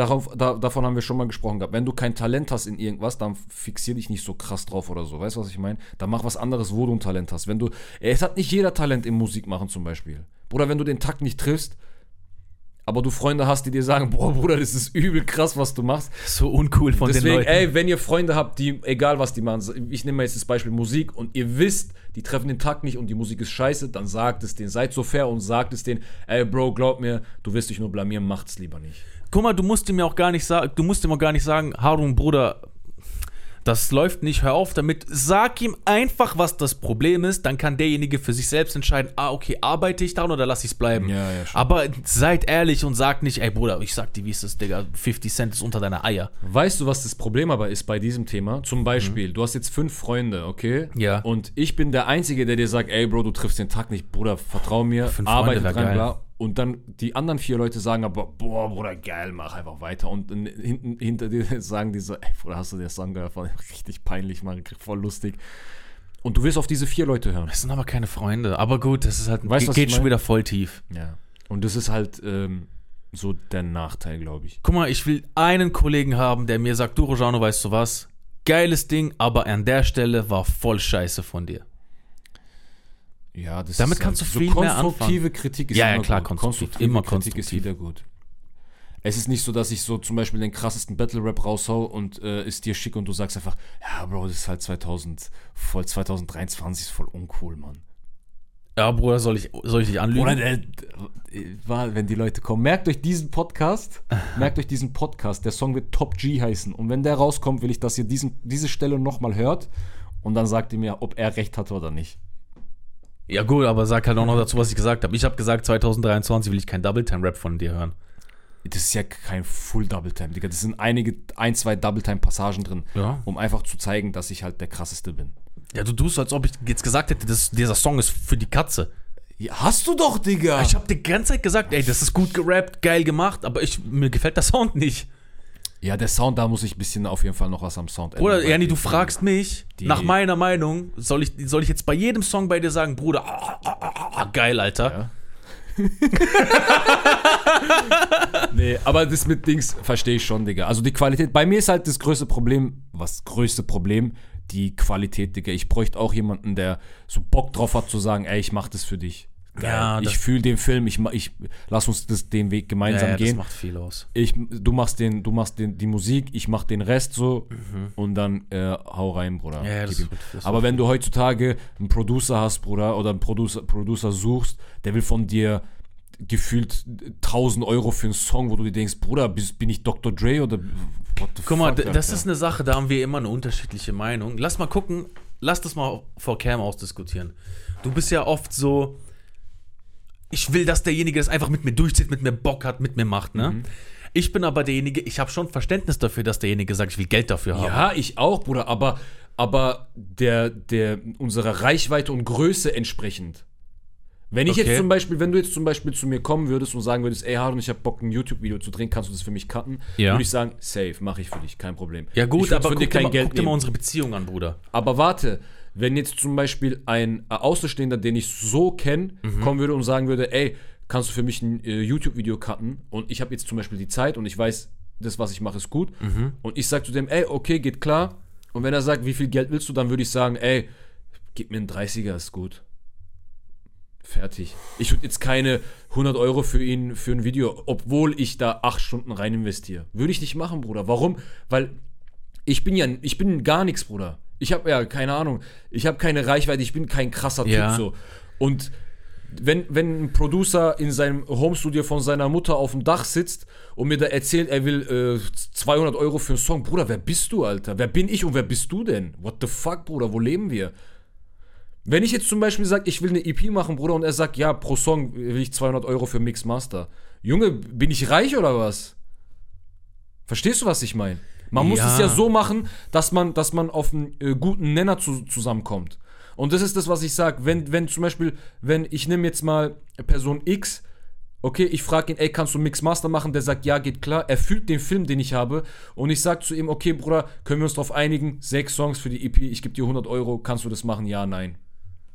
darauf, da, davon haben wir schon mal gesprochen gehabt, wenn du kein Talent hast in irgendwas, dann fixier dich nicht so krass drauf oder so, weißt du, was ich meine? Dann mach was anderes, wo du ein Talent hast. Wenn du, es hat nicht jeder Talent im Musik machen zum Beispiel. Oder wenn du den Takt nicht triffst, aber du Freunde hast, die dir sagen, boah, Bruder, das ist übel krass, was du machst. So uncool von den Deswegen, Leuten. ey, wenn ihr Freunde habt, die, egal was die machen, ich nehme mal jetzt das Beispiel Musik und ihr wisst, die treffen den Takt nicht und die Musik ist scheiße, dann sagt es denen. Seid so fair und sagt es denen, ey, Bro, glaub mir, du wirst dich nur blamieren, macht's lieber nicht. Guck mal, du musst ihm ja auch gar nicht sagen, du musst ihm auch gar nicht sagen, Harun, Bruder, das läuft nicht, hör auf damit. Sag ihm einfach, was das Problem ist, dann kann derjenige für sich selbst entscheiden, ah, okay, arbeite ich daran oder lass ich es bleiben. Ja, ja, schon. Aber seid ehrlich und sagt nicht, ey Bruder, ich sag dir, wie ist das, Digga, 50 Cent ist unter deiner Eier. Weißt du, was das Problem aber ist bei diesem Thema? Zum Beispiel, du hast jetzt fünf Freunde, okay? Mhm. Ja. Und ich bin der Einzige, der dir sagt, ey, Bro, du triffst den Tag nicht, Bruder, vertrau mir, Fünf arbeite Freunde dran, geil. bla. Und dann die anderen vier Leute sagen aber, boah, Bruder, geil, mach einfach weiter. Und in- hinten, hinter dir sagen die so, ey, Bruder, hast du den Song gehört? Richtig peinlich, Mann, voll lustig. Und du wirst auf diese vier Leute hören. Das sind aber keine Freunde. Aber gut, das ist halt, Weißt was geht schon wieder voll tief. Ja. Und das ist halt ähm, so der Nachteil, glaube ich. Guck mal, ich will einen Kollegen haben, der mir sagt, du Rojano, weißt du was? Geiles Ding, aber an der Stelle war voll scheiße von dir. Ja, das Damit ist kannst halt du viel mehr konstruktive Kritik ist Ja, ja, immer klar, gut. konstruktiv, immer Kritik ist konstruktiv. wieder gut. Es ist nicht so, dass ich so zum Beispiel den krassesten Battle-Rap raushau und äh, ist dir schick und du sagst einfach, ja, Bro, das ist halt 2000, voll 2023 ist voll uncool, Mann. Ja, Bruder, soll ich, soll ich dich anlügen? Oder der, war, wenn die Leute kommen, merkt euch diesen Podcast, merkt euch diesen Podcast, der Song wird Top G heißen. Und wenn der rauskommt, will ich, dass ihr diesen, diese Stelle nochmal hört und dann sagt ihr mir, ob er recht hatte oder nicht. Ja, gut, aber sag halt auch noch dazu, was ich gesagt habe. Ich habe gesagt, 2023 will ich kein Double-Time-Rap von dir hören. Das ist ja kein Full Double Time, Digga. Das sind einige, ein, zwei Double Time Passagen drin, Ja. um einfach zu zeigen, dass ich halt der krasseste bin. Ja, du tust, als ob ich jetzt gesagt hätte, dass dieser Song ist für die Katze. Ja, hast du doch, Digga. Ich habe die ganze Zeit gesagt, ey, das ist gut gerappt, geil gemacht, aber ich, mir gefällt der Sound nicht. Ja, der Sound, da muss ich ein bisschen auf jeden Fall noch was am Sound ändern. Oder, Jani, du fragst mich, nach meiner Meinung, soll ich, soll ich jetzt bei jedem Song bei dir sagen, Bruder, ah, ah, ah, ah, geil, Alter. Ja. nee, aber das mit Dings verstehe ich schon, Digga. Also die Qualität, bei mir ist halt das größte Problem, was größte Problem, die Qualität, Digga. Ich bräuchte auch jemanden, der so Bock drauf hat zu sagen, ey, ich mach das für dich. Ja, das- ich fühle den Film, ich, ich lass uns das, den Weg Ja, gemeinsam ja, das gehen. macht viel aus. Ich, du machst den, du machst den, die Musik, ich mach den Rest so und dann äh, hau rein, Bruder. Mhm. Ja, ja, das ihm. wird- das Aber wenn du heutzutage einen Producer hast, Bruder, oder einen Producer, Producer suchst, der will von dir gefühlt 1000 Euro für einen Song, wo du dir denkst, Bruder, bist, bin ich Dr. Dre oder what the Guck mal, fuck, das Alter? ist eine Sache, da haben wir immer eine unterschiedliche Meinung. Lass mal gucken, lass das mal vor Cam ausdiskutieren. Du bist ja oft so, ich will, dass derjenige das einfach mit mir durchzieht, mit mir Bock hat, mit mir macht, ne? Mhm. Ich bin aber derjenige, ich habe schon Verständnis dafür, dass derjenige sagt, ich will Geld dafür haben. Ja, ich auch, Bruder, aber, aber der, der, unserer Reichweite und Größe entsprechend. Wenn ich Okay. jetzt zum Beispiel, wenn du jetzt zum Beispiel zu mir kommen würdest und sagen würdest, ey Harun, ich habe Bock, ein YouTube-Video zu drehen, kannst du das für mich cutten? Ja. Würde ich sagen, safe, mache ich für dich, kein Problem. Ja ich gut, würd aber guck, dir mal, guck dir mal unsere Beziehung an, Bruder. Aber warte, wenn jetzt zum Beispiel ein Außenstehender, den ich so kenne, Mhm. kommen würde und sagen würde, ey, kannst du für mich ein äh, YouTube-Video cutten? Und ich habe jetzt zum Beispiel die Zeit und ich weiß, das, was ich mache, ist gut. Mhm. Und ich sage zu dem, ey, okay, geht klar. Und wenn er sagt, wie viel Geld willst du, dann würde ich sagen, ey, gib mir einen 30er, ist gut. Fertig. Ich würde jetzt keine 100 Euro für ihn, für ein Video, obwohl ich da 8 Stunden rein investiere. Würde ich nicht machen, Bruder. Warum? Weil ich bin ja, ich bin gar nichts, Bruder. Ich habe ja, keine Ahnung, ich habe keine Reichweite, ich bin kein krasser Ja. Typ so. Und wenn, wenn ein Producer in seinem Homestudio von seiner Mutter auf dem Dach sitzt und mir da erzählt, er will äh, 200 Euro für einen Song, Bruder, wer bist du, Alter? Wer bin ich und wer bist du denn? What the fuck, Bruder, wo leben wir? Wenn ich jetzt zum Beispiel sage, ich will eine EP machen, Bruder, und er sagt, ja, pro Song will ich 200 Euro für Mix Master. Junge, bin ich reich oder was? Verstehst du, was ich meine? Man muss Ja. es ja so machen, dass man, dass man auf einen äh, guten Nenner zu, zusammenkommt. Und das ist das, was ich sage. Wenn, wenn zum Beispiel, wenn ich nehme jetzt mal Person X, okay, ich frage ihn, ey, kannst du Mix Master machen? Der sagt, ja, geht klar. Er fühlt den Film, den ich habe. Und ich sage zu ihm, okay, Bruder, können wir uns darauf einigen? Sechs Songs für die EP, ich gebe dir 100 Euro. Kannst du das machen? Ja, nein.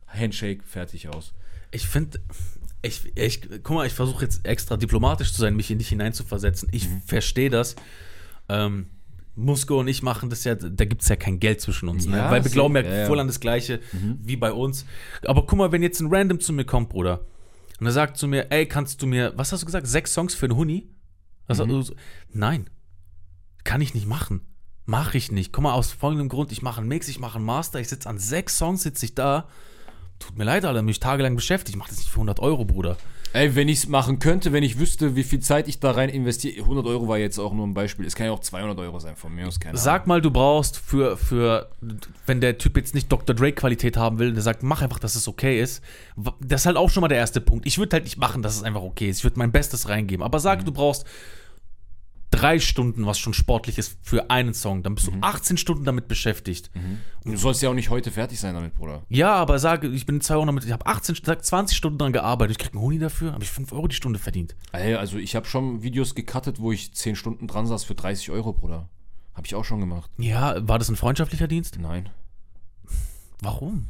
Handshake, fertig aus. Ich finde, ich, ich, guck mal, ich versuche jetzt extra diplomatisch zu sein, mich in dich hineinzuversetzen. Ich Mhm. verstehe das. Ähm, Musko und ich machen das ja, da gibt es ja kein Geld zwischen uns, ne? Ja, weil wir glauben ja, Ja, voll an das Gleiche wie bei uns. Aber guck mal, wenn jetzt ein Random zu mir kommt, Bruder, und er sagt zu mir, ey, kannst du mir, was hast du gesagt, sechs Songs für einen Huni? Mhm. also, Nein, kann ich nicht machen. Mache ich nicht. Guck mal, aus folgendem Grund, ich mache einen Mix, ich mache einen Master, ich sitze an sechs Songs, sitze ich da. Tut mir leid, Alter, mich tagelang beschäftigt. Ich mache das nicht für 100 Euro, Bruder. Ey, wenn ich es machen könnte, wenn ich wüsste, wie viel Zeit ich da rein investiere, 100 Euro war jetzt auch nur ein Beispiel. Es kann ja auch 200 Euro sein von mir aus, keine Ahnung. Sag mal, du brauchst für, für, wenn der Typ jetzt nicht Dr. Dre-Qualität haben will, der sagt, mach einfach, dass es okay ist. Das ist halt auch schon mal der erste Punkt. Ich würde halt nicht machen, dass es einfach okay ist. Ich würde mein Bestes reingeben. Aber sag, du brauchst drei Stunden, was schon sportlich ist, für einen Song. Dann bist du 18 Stunden damit beschäftigt. Und du sollst ja auch nicht heute fertig sein damit, Bruder. Ja, aber sage, ich bin zwei Wochen damit, ich habe 18, sag 20 Stunden dran gearbeitet. Ich krieg einen Huni dafür, habe ich 5 Euro die Stunde verdient. Ey, also ich habe schon Videos gecuttet, wo ich 10 Stunden dran saß für 30 Euro, Bruder. Habe ich auch schon gemacht. Ja, war das ein freundschaftlicher Dienst? Nein. Warum?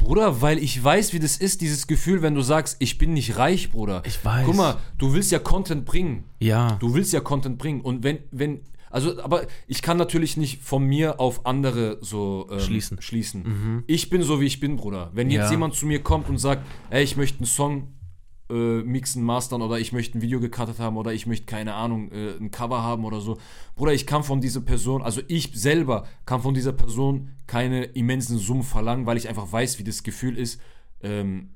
Bruder, weil ich weiß, wie das ist, dieses Gefühl, wenn du sagst, ich bin nicht reich, Bruder. Ich weiß. Guck mal, du willst ja Content bringen. Ja. Du willst ja Content bringen. Und wenn, wenn, also, aber ich kann natürlich nicht von mir auf andere so ähm, Schließen. schließen. Ich bin so, wie ich bin, Bruder. Wenn jetzt Ja. jemand zu mir kommt und sagt, ey, ich möchte einen Song äh, mixen, mastern oder ich möchte ein Video gecuttet haben oder ich möchte, keine Ahnung, äh, ein Cover haben oder so. Bruder, ich kann von dieser Person, also ich selber kann von dieser Person keine immensen Summen verlangen, weil ich einfach weiß, wie das Gefühl ist, ähm,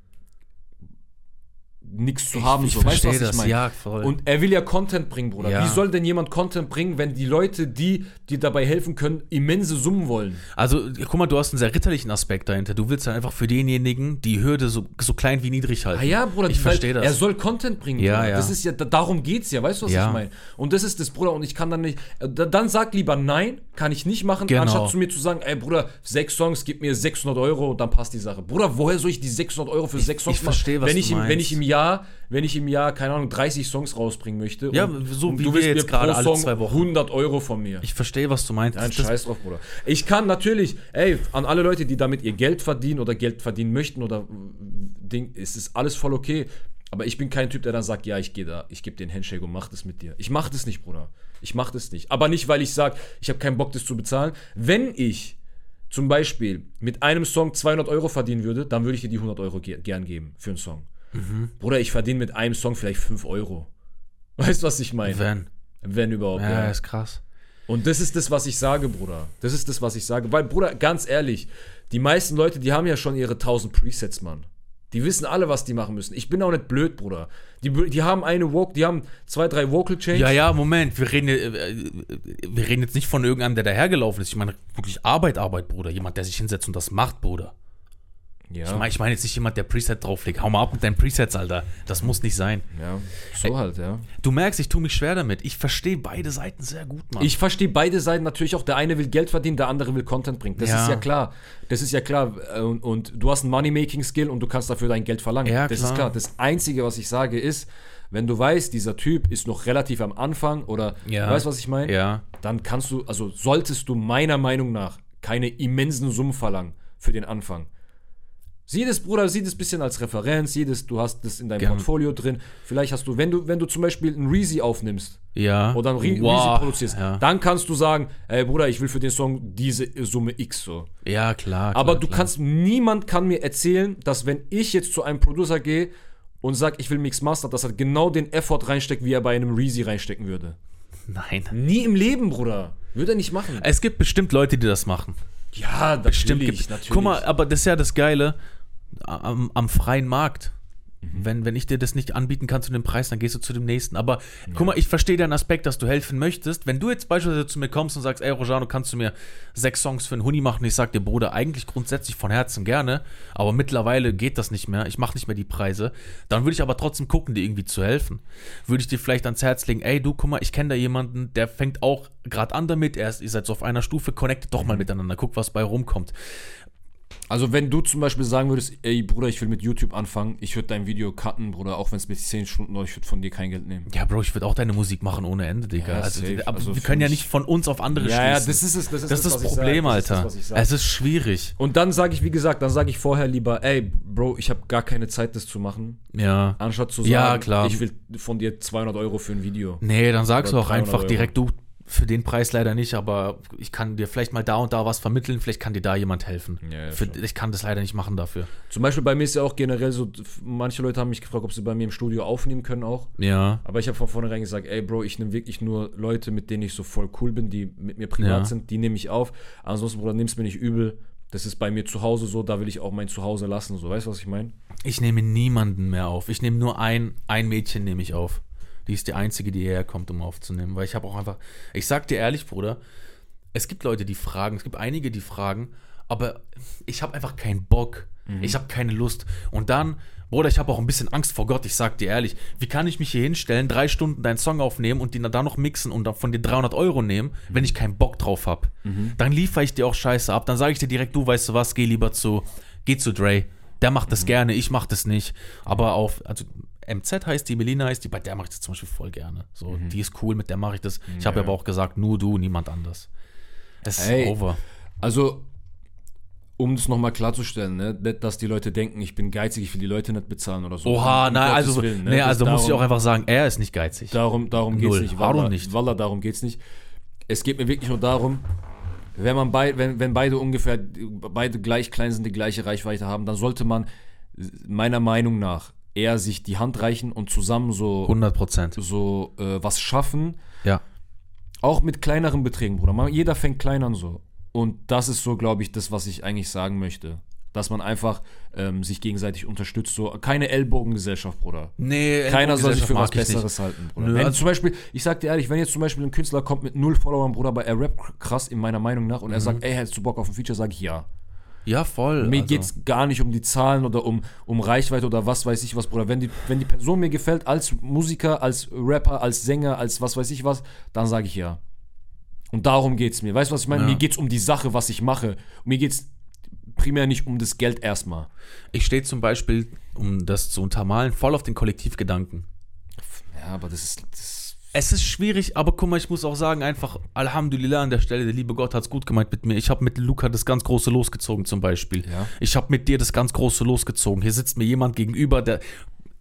nichts zu haben. ich so. Weißt du, was ich das, meine? ja, voll. Und er will ja Content bringen, Bruder. Ja. Wie soll denn jemand Content bringen, wenn die Leute, die dir dabei helfen können, immense Summen wollen? Also, guck mal, du hast einen sehr ritterlichen Aspekt dahinter. Du willst dann einfach für denjenigen die Hürde so, so klein wie niedrig halten. Ah ja, Bruder, ich verstehe das. Er soll Content bringen. Ja, Bruder. ja. Das ist ja, da- darum geht's ja, weißt du, was Ja. ich meine? Und das ist das, Bruder, und ich kann dann nicht, äh, da- dann sag lieber nein, kann ich nicht machen, Genau. anstatt zu mir zu sagen, ey Bruder, sechs Songs, gib mir 600 Euro, dann passt die Sache. Bruder, woher soll ich die 600 Euro für sechs Songs ich verstehe, was wenn du ich im, Wenn meinst. ich im Jahr, wenn ich im Jahr, keine Ahnung, 30 Songs rausbringen möchte. Ja, so wie du wir willst jetzt mir gerade alle zwei Wochen. 100 Euro von mir. Ich verstehe, was du meinst. Nein, Das- scheiß drauf, Bruder. Ich kann natürlich, ey, an alle Leute, die damit ihr Geld verdienen oder Geld verdienen möchten oder äh, Ding, es ist alles voll okay. Aber ich bin kein Typ, der dann sagt, ja, ich gehe da, ich gebe den Handshake und mach das mit dir. Ich mach das nicht, Bruder. Ich mach das nicht. Aber nicht, weil ich sage, ich habe keinen Bock, das zu bezahlen. Wenn ich zum Beispiel mit einem Song 200 Euro verdienen würde, dann würde ich dir die 100 Euro ge gern geben für einen Song. Bruder, ich verdiene mit einem Song vielleicht 5 Euro. Weißt du, was ich meine? Wenn. Wenn überhaupt. Ja, ist krass. Und das ist das, was ich sage, Bruder. Das ist das, was ich sage. Weil, Bruder, ganz ehrlich, die meisten Leute, die haben ja schon ihre 1000 Presets, Mann. Die wissen alle, was die machen müssen. Ich bin auch nicht blöd, Bruder. Die, die haben eine Vocal, die haben zwei, drei Vocal Change. Ja, ja, Moment. Wir reden, äh, wir reden jetzt nicht von irgendeinem, der dahergelaufen ist. Ich meine wirklich Arbeit, Arbeit, Bruder. Jemand, der sich hinsetzt und das macht, Bruder. Ja. Ich meine ich mein jetzt nicht jemand, der Preset drauflegt. Hau mal ab mit deinen Presets, Alter. Das muss nicht sein. ja. So halt, ja. Du merkst, ich tue mich schwer damit. Ich verstehe beide Seiten sehr gut, Mann. Ich verstehe beide Seiten natürlich auch. Der eine will Geld verdienen, der andere will Content bringen. Das Ja. ist ja klar. Das ist ja klar. Und, und du hast einen Money-Making-Skill und du kannst dafür dein Geld verlangen. Ja, das klar. ist klar. Das Einzige, was ich sage, ist, wenn du weißt, dieser Typ ist noch relativ am Anfang oder Ja. weißt was ich meine? ja. Dann kannst du, also solltest du meiner Meinung nach keine immensen Summen verlangen für den Anfang. Sieh das, Bruder, sieh das ein bisschen als Referenz, sieh das, du hast das in deinem Gern. Portfolio drin. Vielleicht hast du, wenn du, wenn du zum Beispiel einen Reezy aufnimmst, Ja. oder ein Re Wow. Reezy produzierst, Ja. dann kannst du sagen, ey Bruder, ich will für den Song diese Summe X so. ja, klar. Aber klar, du klar. kannst, niemand kann mir erzählen, dass wenn ich jetzt zu einem Producer gehe und sag, ich will Mix Master, dass er genau den Effort reinsteckt, wie er bei einem Reezy reinstecken würde. Nein. Nie im Leben, Bruder. Würde er nicht machen. Es gibt bestimmt Leute, die das machen. Ja, Bestimmt natürlich, gibt. natürlich. Guck mal, aber das ist ja das Geile am, am freien Markt. Mhm. Wenn, wenn ich dir das nicht anbieten kann zu dem Preis, dann gehst du zu dem nächsten. Aber guck mal, ich verstehe deinen Aspekt, dass du helfen möchtest. Wenn du jetzt beispielsweise zu mir kommst und sagst, ey Rojano, kannst du mir sechs Songs für einen Huni machen? Ich sag dir, Bruder, eigentlich grundsätzlich von Herzen gerne, aber mittlerweile geht das nicht mehr. Ich mache nicht mehr die Preise. Dann würde ich aber trotzdem gucken, dir irgendwie zu helfen. Würde ich dir vielleicht ans Herz legen, ey du, guck mal, ich kenne da jemanden, der fängt auch gerade an damit. Er ist, ihr seid so auf einer Stufe, connectet doch Mhm. mal miteinander, guck, was bei rumkommt. Also wenn du zum Beispiel sagen würdest, ey Bruder, ich will mit YouTube anfangen, ich würde dein Video cutten, Bruder, auch wenn es mit 10 Stunden dauert, ich würde von dir kein Geld nehmen. Ja, Bro, ich würde auch deine Musik machen ohne Ende, Digga. Ja, also, safe. aber Also wir können ja nicht von uns auf andere Ja, ja, das ist es, das ist das ist das. Problem, Das ist das, Alter. ich sag. es ist schwierig. Und dann sage ich, wie gesagt, dann sage ich vorher lieber, ey, Bro, ich habe gar keine Zeit, das zu machen. Ja. Anstatt zu sagen, Ja, klar. ich will von dir 200 Euro für ein Video. Nee, dann sagst du Oder auch 300 einfach Euro. direkt, du, für den Preis leider nicht, aber ich kann dir vielleicht mal da und da was vermitteln, vielleicht kann dir da jemand helfen. Ja, ja, für, ich kann das leider nicht machen dafür. Zum Beispiel bei mir ist ja auch generell so, manche Leute haben mich gefragt, ob sie bei mir im Studio aufnehmen können auch. Ja. Aber ich habe von vornherein gesagt, ey Bro, ich nehme wirklich nur Leute, mit denen ich so voll cool bin, die mit mir privat Ja. sind, die nehme ich auf. Ansonsten, Bruder, nimm's mir nicht übel. Das ist bei mir zu Hause so, da will ich auch mein Zuhause lassen. So, weißt du, was ich meine? Ich nehme niemanden mehr auf. Ich nehme nur ein, ein Mädchen nehme ich auf. Die ist die einzige, die hierher kommt, um aufzunehmen. Weil ich habe auch einfach, ich sag dir ehrlich, Bruder, es gibt Leute, die fragen, es gibt einige, die fragen, aber ich habe einfach keinen Bock. Ich habe keine Lust. Und dann, Bruder, ich habe auch ein bisschen Angst vor Gott, ich sag dir ehrlich. Wie kann ich mich hier hinstellen, drei Stunden deinen Song aufnehmen und den dann noch mixen und dann von dir 300 Euro nehmen, wenn ich keinen Bock drauf habe? Dann liefere ich dir auch Scheiße ab. Dann sage ich dir direkt, du weißt du was, geh lieber zu, geh zu Dre. Der macht das gerne, ich mach das nicht. Aber auf, also MZ heißt die, Melina heißt die, bei der mache ich das zum Beispiel voll gerne. So, die ist cool, mit der mache ich das. Ich habe Ja. aber auch gesagt, nur du, niemand anders. Es ist Ey. over. Also, um es nochmal klarzustellen, ne, nicht, dass die Leute denken, ich bin geizig, ich will die Leute nicht bezahlen oder so. Oha, nein, also, Willen, ne? nee, Das also muss ich darum- auch einfach sagen, er ist nicht geizig. Darum, darum geht es nicht. Warum Wallah, nicht? Wallah, darum geht es nicht. Es geht mir wirklich nur darum, wenn, man bei, wenn, wenn beide ungefähr, beide gleich klein sind, die gleiche Reichweite haben, dann sollte man meiner Meinung nach eher sich die Hand reichen und zusammen so, 100 Prozent. so äh, was schaffen. Ja. Auch mit kleineren Beträgen, Bruder. Man, jeder fängt klein an so. Und das ist so, glaube ich, das, was ich eigentlich sagen möchte. Dass man einfach ähm, sich gegenseitig unterstützt. So, keine Ellbogengesellschaft, Bruder. Nee, Keiner soll sich für was. Besseres halten, Bruder. Nö, wenn also- zum Beispiel, ich sag dir ehrlich, wenn jetzt zum Beispiel ein Künstler kommt mit null Followern, Bruder, aber er rappt krass in meiner Meinung nach und Mhm. er sagt, ey, hättest du Bock auf ein Feature, sage ich ja. Ja, voll. Mir also. geht's gar nicht um die Zahlen oder um, um Reichweite oder was weiß ich was, Bruder. Wenn die, wenn die Person mir gefällt als Musiker, als Rapper, als Sänger, als was weiß ich was, dann sage ich ja. Und darum geht's mir. Weißt du, was ich meine? Ja. Mir geht's um die Sache, was ich mache. Mir geht's primär nicht um das Geld erstmal. Ich stehe zum Beispiel, um das zu untermalen, voll auf den Kollektivgedanken. Ja, aber das ist. Das Es ist schwierig, aber guck mal, ich muss auch sagen, einfach Alhamdulillah an der Stelle, der liebe Gott hat's gut gemeint mit mir. Ich habe mit Luca das ganz große losgezogen zum Beispiel. Ja. Ich habe mit dir das ganz große losgezogen. Hier sitzt mir jemand gegenüber, der,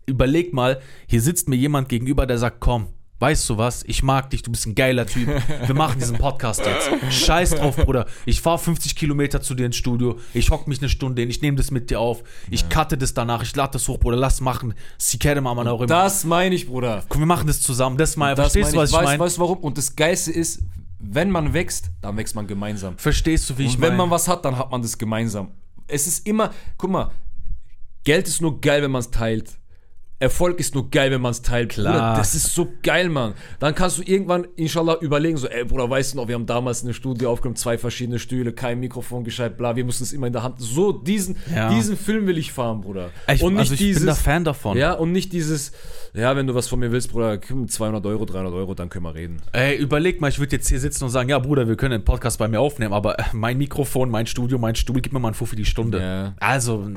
überleg mal, hier sitzt mir jemand gegenüber, der sagt, komm, weißt du was, ich mag dich, du bist ein geiler Typ. Wir machen diesen Podcast jetzt. Scheiß drauf, Bruder. Ich fahre 50 Kilometer zu dir ins Studio, ich hock mich eine Stunde hin, ich nehme das mit dir auf, ich cutte das danach, ich lade das hoch, Bruder, lass machen. Sikere Mama auch immer. das meine ich, Bruder. Komm, wir machen das zusammen. Das mal, Das verstehst du, was ich meine? Weißt du warum? Und das Geilste ist, wenn man wächst, dann wächst man gemeinsam. Verstehst du, wie ich Und wenn meine? man was hat, dann hat man das gemeinsam. Es ist immer, guck mal, Geld ist nur geil, wenn man es teilt. Erfolg ist nur geil, wenn man es teilt. Klar. Bruder, das ist so geil, Mann. Dann kannst du irgendwann, inshallah, überlegen, so, ey, Bruder, weißt du noch, wir haben damals eine Studie aufgenommen, zwei verschiedene Stühle, kein Mikrofon gescheit, bla, wir mussten es immer in der Hand. So, diesen, Ja. diesen Film will ich fahren, Bruder. ich, und nicht also ich dieses, bin da Fan davon. ja, und nicht dieses, ja, wenn du was von mir willst, Bruder, komm, 200 Euro, 300 Euro, dann können wir reden. Ey, überleg mal, ich würde jetzt hier sitzen und sagen, ja, Bruder, wir können einen Podcast bei mir aufnehmen, aber äh, mein Mikrofon, mein Studio, mein Stuhl, gib mir mal einen Fuffi die Stunde. Ja. Also,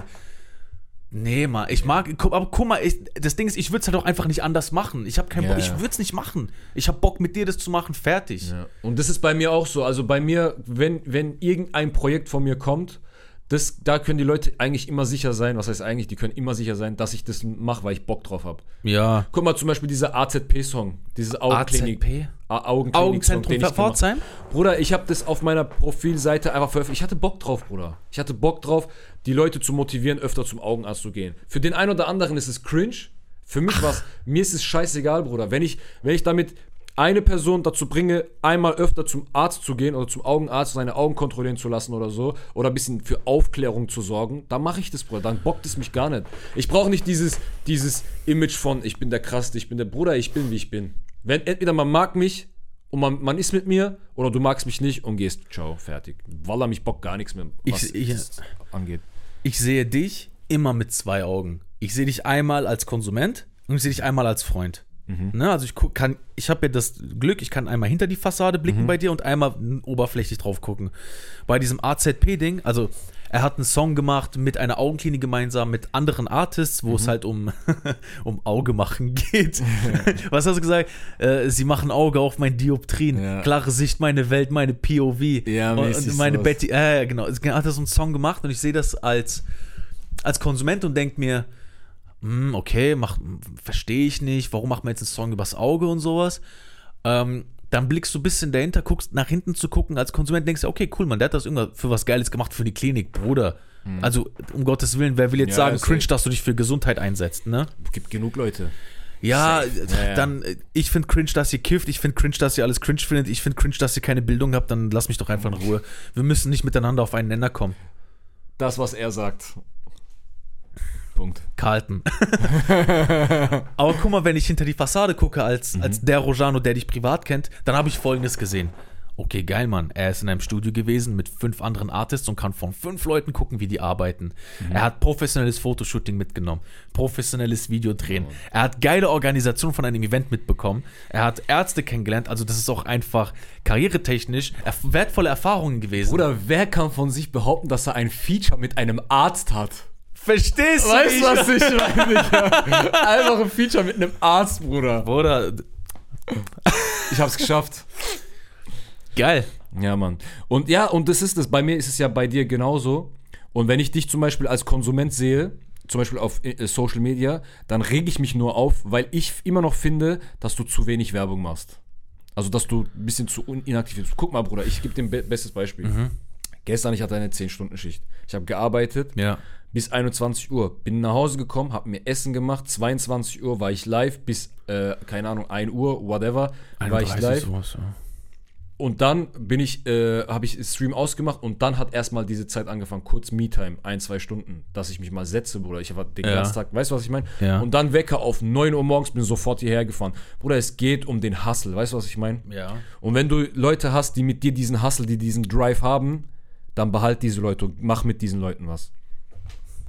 nee, mal, ich mag, guck, aber guck mal, ich, das Ding ist, ich würde es halt auch einfach nicht anders machen. Ich habe keinen Ja, Bock, ich würde es nicht machen. Ich habe Bock, mit dir das zu machen, fertig. Ja. Und das ist bei mir auch so. Also bei mir, wenn, wenn irgendein Projekt von mir kommt, das, da können die Leute eigentlich immer sicher sein, was heißt eigentlich, die können immer sicher sein, dass ich das mache, weil ich Bock drauf habe. Ja. Guck mal zum Beispiel dieser AZP-Song, dieses Augenklinik. AZP? Augenklinik Augenzentrum Pforzheim? Bruder, ich habe das auf meiner Profilseite einfach veröffentlicht. Ich hatte Bock drauf, Bruder. Ich hatte Bock drauf, die Leute zu motivieren, öfter zum Augenarzt zu gehen. Für den einen oder anderen ist es cringe. Für mich was, mir ist es scheißegal, Bruder. Wenn ich, wenn ich damit eine Person dazu bringe, einmal öfter zum Arzt zu gehen oder zum Augenarzt seine Augen kontrollieren zu lassen oder so oder ein bisschen für Aufklärung zu sorgen, dann mache ich das, Bruder. Dann bockt es mich gar nicht. Ich brauche nicht dieses, dieses Image von ich bin der Krasseste, ich bin der Bruder, ich bin wie ich bin. Wenn entweder man mag mich und man, man ist mit mir oder du magst mich nicht und gehst, ciao, fertig. Walla, mich bockt gar nichts mehr, was Ich- ich- angeht. Ich sehe dich immer mit zwei Augen. Ich sehe dich einmal als Konsument und ich sehe dich einmal als Freund. Ne, also ich kann, ich habe ja das Glück, ich kann einmal hinter die Fassade blicken bei dir und einmal oberflächlich drauf gucken. Bei diesem AZP-Ding, also er hat einen Song gemacht mit einer Augenklinik gemeinsam mit anderen Artists, wo es halt um, um Auge machen geht. Was hast du gesagt? Äh, sie machen Auge auf mein Dioptrin. Ja. Klare Sicht, meine Welt, meine POV. Ja, und, meine. Betty, äh, ja, genau. Es hat er so einen Song gemacht und ich sehe das als, als Konsument und denke mir, hm, okay, mach, verstehe ich nicht, warum macht man jetzt einen Song übers Auge und sowas? Ähm, dann blickst du ein bisschen dahinter, guckst nach hinten zu gucken, als Konsument denkst du, okay, cool, man, der hat das irgendwas für was Geiles gemacht für die Klinik, Bruder. Also, um Gottes Willen, wer will jetzt Ja, sagen, cringe, echt. dass du dich für Gesundheit einsetzt, ne? Gibt genug Leute. Ja, äh, Ja, ja. dann, äh, ich finde cringe, dass ihr kifft, ich finde cringe, dass ihr alles cringe findet, ich finde cringe, dass ihr keine Bildung habt, dann lass mich doch einfach in Ruhe. Wir müssen nicht miteinander auf einen Nenner kommen. Das, was er sagt. Punkt. Carlton. Aber guck mal, wenn ich hinter die Fassade gucke, als, als der Rojano, der dich privat kennt, dann habe ich folgendes gesehen. Okay, geil, Mann. Er ist in einem Studio gewesen mit fünf anderen Artists und kann von fünf Leuten gucken, wie die arbeiten. Er hat professionelles Fotoshooting mitgenommen, professionelles Videodrehen. Er hat geile Organisation von einem Event mitbekommen. Er hat Ärzte kennengelernt. Also, das ist auch einfach karrieretechnisch wertvolle Erfahrungen gewesen. Oder wer kann von sich behaupten, dass er ein Feature mit einem Arzt hat? Verstehst du? Weißt du, was ich meine? Einfach ein Feature mit einem Arzt, Bruder. Bruder, Ich hab's geschafft. geil. Ja, Mann. Und ja, und das ist es. Bei mir ist es ja bei dir genauso. Und wenn ich dich zum Beispiel als Konsument sehe, zum Beispiel auf äh, Social Media, dann reg ich mich nur auf, weil ich immer noch finde, dass du zu wenig Werbung machst. Also, dass du ein bisschen zu inaktiv bist. Guck mal, Bruder, ich gebe dir ein be bestes Beispiel. Gestern, ich hatte eine 10-Stunden-Schicht. Ich habe gearbeitet Ja. Bis 21 Uhr. Bin nach Hause gekommen, habe mir Essen gemacht. 22 Uhr war ich live bis, äh, keine Ahnung, 1 Uhr, whatever, war ich 31 live. sowas, ja. Und dann bin ich, äh, habe ich Stream ausgemacht und dann hat erstmal diese Zeit angefangen, kurz Me-Time, ein, zwei Stunden, dass ich mich mal setze, Bruder. Ich war den Ja. ganzen Tag, weißt du, was ich meine? Ja. Und dann Wecker auf 9 Uhr morgens, bin sofort hierher gefahren. Bruder, es geht um den Hustle, weißt du, was ich meine? Ja. Und wenn du Leute hast, die mit dir diesen Hustle, die diesen Drive haben, dann behalt diese Leute und mach mit diesen Leuten was.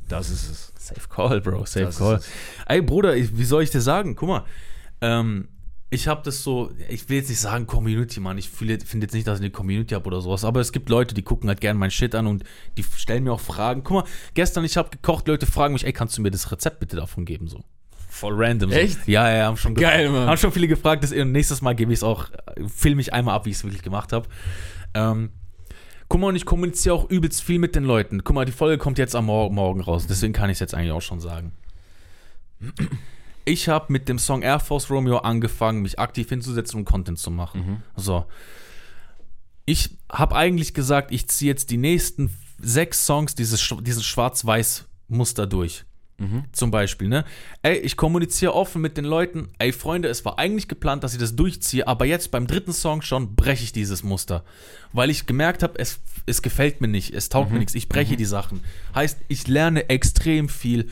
Das ist es. Safe Call, Bro, safe Das Call. Ey, Bruder, ich, wie soll ich dir sagen? Guck mal, ähm, ich habe das so, ich will jetzt nicht sagen Community, Mann. Ich finde jetzt nicht, dass ich eine Community habe oder sowas, aber es gibt Leute, die gucken halt gerne meinen Shit an und die stellen mir auch Fragen. Guck mal, gestern, ich habe gekocht, Leute fragen mich, ey, kannst du mir das Rezept bitte davon geben? So. Voll random. So. Echt? Ja, ja, haben schon ge- Geil, Mann. Haben schon viele gefragt, das, und nächstes Mal gebe ich es auch, filme ich einmal ab, wie ich es wirklich gemacht habe. Ähm, Guck mal, und ich kommuniziere auch übelst viel mit den Leuten. Guck mal, die Folge kommt jetzt am Mor Morgen raus, deswegen kann ich es jetzt eigentlich auch schon sagen. Ich habe mit dem Song Air Force Romeo angefangen, mich aktiv hinzusetzen und Content zu machen. So. Ich habe eigentlich gesagt, ich ziehe jetzt die nächsten sechs Songs dieses, dieses Schwarz-Weiß-Muster durch. Zum Beispiel, ne? Ey, ich kommuniziere offen mit den Leuten. Ey, Freunde, es war eigentlich geplant, dass ich das durchziehe, aber jetzt beim dritten Song schon breche ich dieses Muster. Weil ich gemerkt habe, es, es gefällt mir nicht, es taugt mir nichts, ich breche die Sachen. Heißt, ich lerne extrem viel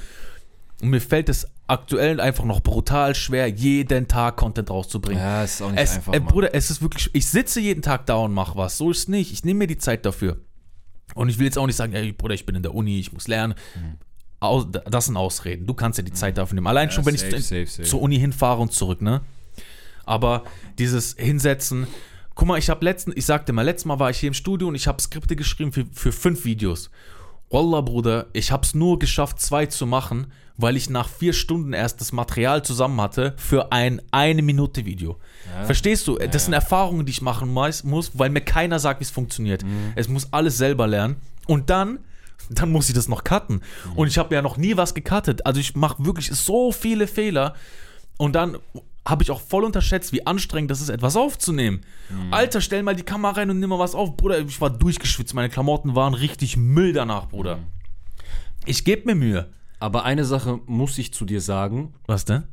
und mir fällt es aktuell einfach noch brutal schwer, jeden Tag Content rauszubringen. Ja, ist auch nicht Es, einfach, Mann. Bruder, es ist wirklich, ich sitze jeden Tag da und mache was. So ist es nicht. Ich nehme mir die Zeit dafür. Und ich will jetzt auch nicht sagen, ey, Bruder, ich bin in der Uni, ich muss lernen. Aus, das sind Ausreden. Du kannst ja die Zeit dafür nehmen. Allein Ja, schon, wenn safe, ich safe, safe. zur Uni hinfahre und zurück, ne? Aber dieses Hinsetzen, guck mal, ich habe letzten, ich sagte mal, letztes Mal war ich hier im Studio und ich habe Skripte geschrieben für, für fünf Videos. Wallah, Bruder, ich habe es nur geschafft, zwei zu machen, weil ich nach vier Stunden erst das Material zusammen hatte für ein eine Minute Video. Verstehst du? Das sind Erfahrungen, die ich machen muss, muss weil mir keiner sagt, wie es funktioniert. Es muss alles selber lernen. Und dann, dann muss ich das noch cutten. Und ich habe ja noch nie was gecuttet. Also ich mache wirklich so viele Fehler. Und dann habe ich auch voll unterschätzt, wie anstrengend das ist, etwas aufzunehmen. Alter, stell mal die Kamera rein und nimm mal was auf. Bruder, ich war durchgeschwitzt. Meine Klamotten waren richtig Müll danach, Bruder. Ich gebe mir Mühe. Aber eine Sache muss ich zu dir sagen. Was denn?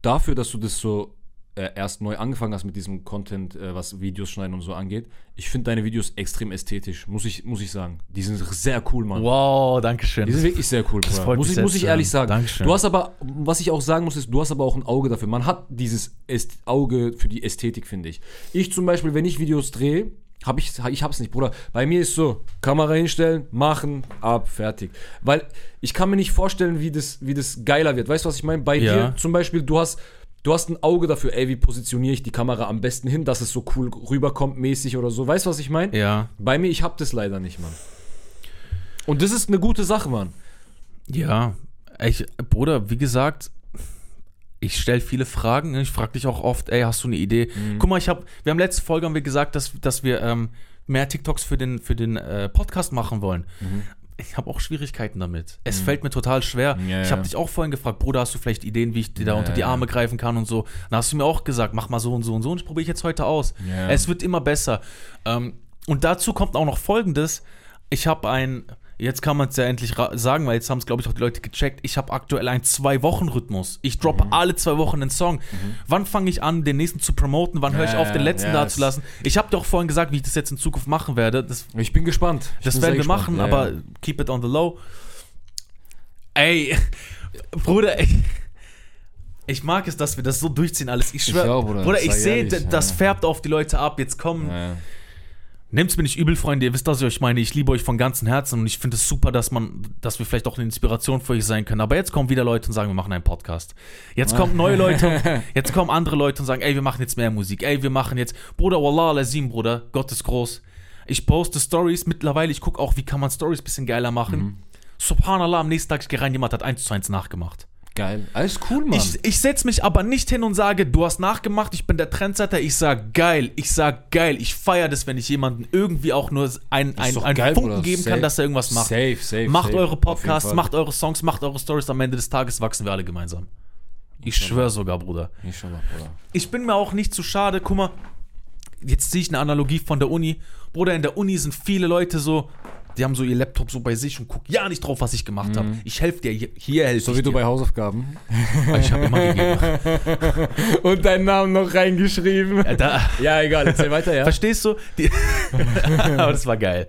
Dafür, dass du das so äh, erst neu angefangen hast mit diesem Content, äh, was Videos schneiden und so angeht, ich finde deine Videos extrem ästhetisch, muss ich, muss ich sagen. Die sind sehr cool, Mann. Wow, danke schön. Die sind wirklich sehr cool, Bruder. freut Muss mich ich, muss ich ehrlich sagen. Dankeschön. Du hast aber, was ich auch sagen muss, ist, du hast aber auch ein Auge dafür. Man hat dieses Äst Auge für die Ästhetik, finde ich. Ich zum Beispiel, wenn ich Videos drehe, habe ich, ich hab's nicht, Bruder. Bei mir ist so, Kamera hinstellen, machen, ab, fertig. Weil ich kann mir nicht vorstellen, wie das, wie das geiler wird. Weißt du, was ich meine? Bei Ja. dir zum Beispiel, du hast, du hast ein Auge dafür, ey, wie positioniere ich die Kamera am besten hin, dass es so cool rüberkommt, mäßig oder so. Weißt du, was ich meine? ja. Bei mir, ich hab das leider nicht, Mann. Und das ist eine gute Sache, Mann. Ja. Ich, Bruder, wie gesagt, ich stelle viele Fragen. ne? Ich frage dich auch oft, ey, hast du eine Idee? Guck mal, ich habe, wir haben letzte Folge haben wir gesagt, dass, dass wir ähm, mehr TikToks für den, für den äh, Podcast machen wollen. Ich habe auch Schwierigkeiten damit. Es fällt mir total schwer. Ja, ich ja. habe dich auch vorhin gefragt, Bruder, hast du vielleicht Ideen, wie ich dir da Ja, unter die ja. Arme greifen kann und so. Dann hast du mir auch gesagt, mach mal so und so und so und ich probiere ich jetzt heute aus. Ja. Es wird immer besser. Ähm, und dazu kommt auch noch Folgendes. Ich habe ein, jetzt kann man es ja endlich sagen, weil jetzt haben es, glaube ich, auch die Leute gecheckt. Ich habe aktuell einen Zwei-Wochen-Rhythmus. Ich droppe alle zwei Wochen einen Song. Wann fange ich an, den nächsten zu promoten? Wann höre ich Ja, auf, den letzten ja, da zu lassen? Ich habe doch vorhin gesagt, wie ich das jetzt in Zukunft machen werde. Das, Ich bin gespannt. Ich das bin werden wir gespannt. machen, Ja, aber keep it on the low. Ey, Bruder, ich, ich mag es, dass wir das so durchziehen alles. Ich schwöre, Bruder, Bruder, ich sehe, das färbt auf die Leute ab. Jetzt kommen. Nehmt's mir nicht übel, Freunde. Ihr wisst, was ich euch meine. Ich liebe euch von ganzem Herzen und ich finde es super, dass man, dass wir vielleicht auch eine Inspiration für euch sein können. Aber jetzt kommen wieder Leute und sagen, wir machen einen Podcast. Jetzt kommen neue Leute, jetzt kommen andere Leute und sagen, ey, wir machen jetzt mehr Musik. Ey, wir machen jetzt, Bruder, Wallah Lazim, Bruder, Gott ist groß. Ich poste Stories mittlerweile. Ich gucke auch, wie kann man Stories bisschen geiler machen. Subhanallah, am nächsten Tag ich gehe rein, jemand hat eins zu eins nachgemacht. Geil. Alles cool, Mann. Ich, ich setze mich aber nicht hin und sage, du hast nachgemacht, ich bin der Trendsetter. Ich sag geil, ich sag geil. Ich feiere das, wenn ich jemandem irgendwie auch nur ein, ein, doch einen geil, Funken Bruder. geben Safe. kann, dass er irgendwas macht. Safe, safe. macht safe. eure Podcasts, macht eure Songs, macht eure Stories. Am Ende des Tages wachsen wir alle gemeinsam. Ich schwöre sogar, Bruder. Inshallah, Bruder. Ich bin mir auch nicht zu schade. Guck mal, jetzt ziehe ich eine Analogie von der Uni. Bruder, in der Uni sind viele Leute so, die haben so ihr Laptop so bei sich und gucken ja nicht drauf, was ich gemacht habe. Ich helfe dir, hier, helfe Mhm. So ich wie du dir. bei Hausaufgaben. ich habe immer gegeben. Und deinen Namen noch reingeschrieben. Äh, Da, Ja, egal, erzähl weiter, ja. Verstehst du? Die Aber das war geil.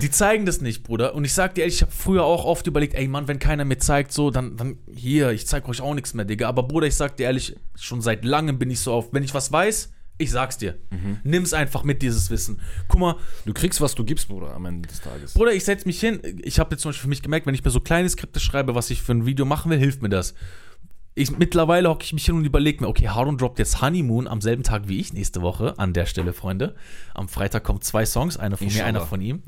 Die zeigen das nicht, Bruder. Und ich sag dir ehrlich, ich habe früher auch oft überlegt, ey Mann, wenn keiner mir zeigt, so, dann, dann hier, ich zeig euch auch nichts mehr, Digga. Aber Bruder, ich sag dir ehrlich, schon seit langem bin ich so auf, wenn ich was weiß, ich sag's dir. Nimm's einfach mit, dieses Wissen. Guck mal, Du kriegst, was du gibst, Bruder, am Ende des Tages. Bruder, ich setz mich hin. Ich habe jetzt zum Beispiel für mich gemerkt, wenn ich mir so kleine Skripte schreibe, was ich für ein Video machen will, hilft mir das. Ich, mittlerweile hocke ich mich hin und überlege mir, okay, Harun droppt jetzt Honeymoon am selben Tag wie ich nächste Woche. An der Stelle, Freunde. Am Freitag kommen zwei Songs, einer von mir, Inshallah. einer von ihm.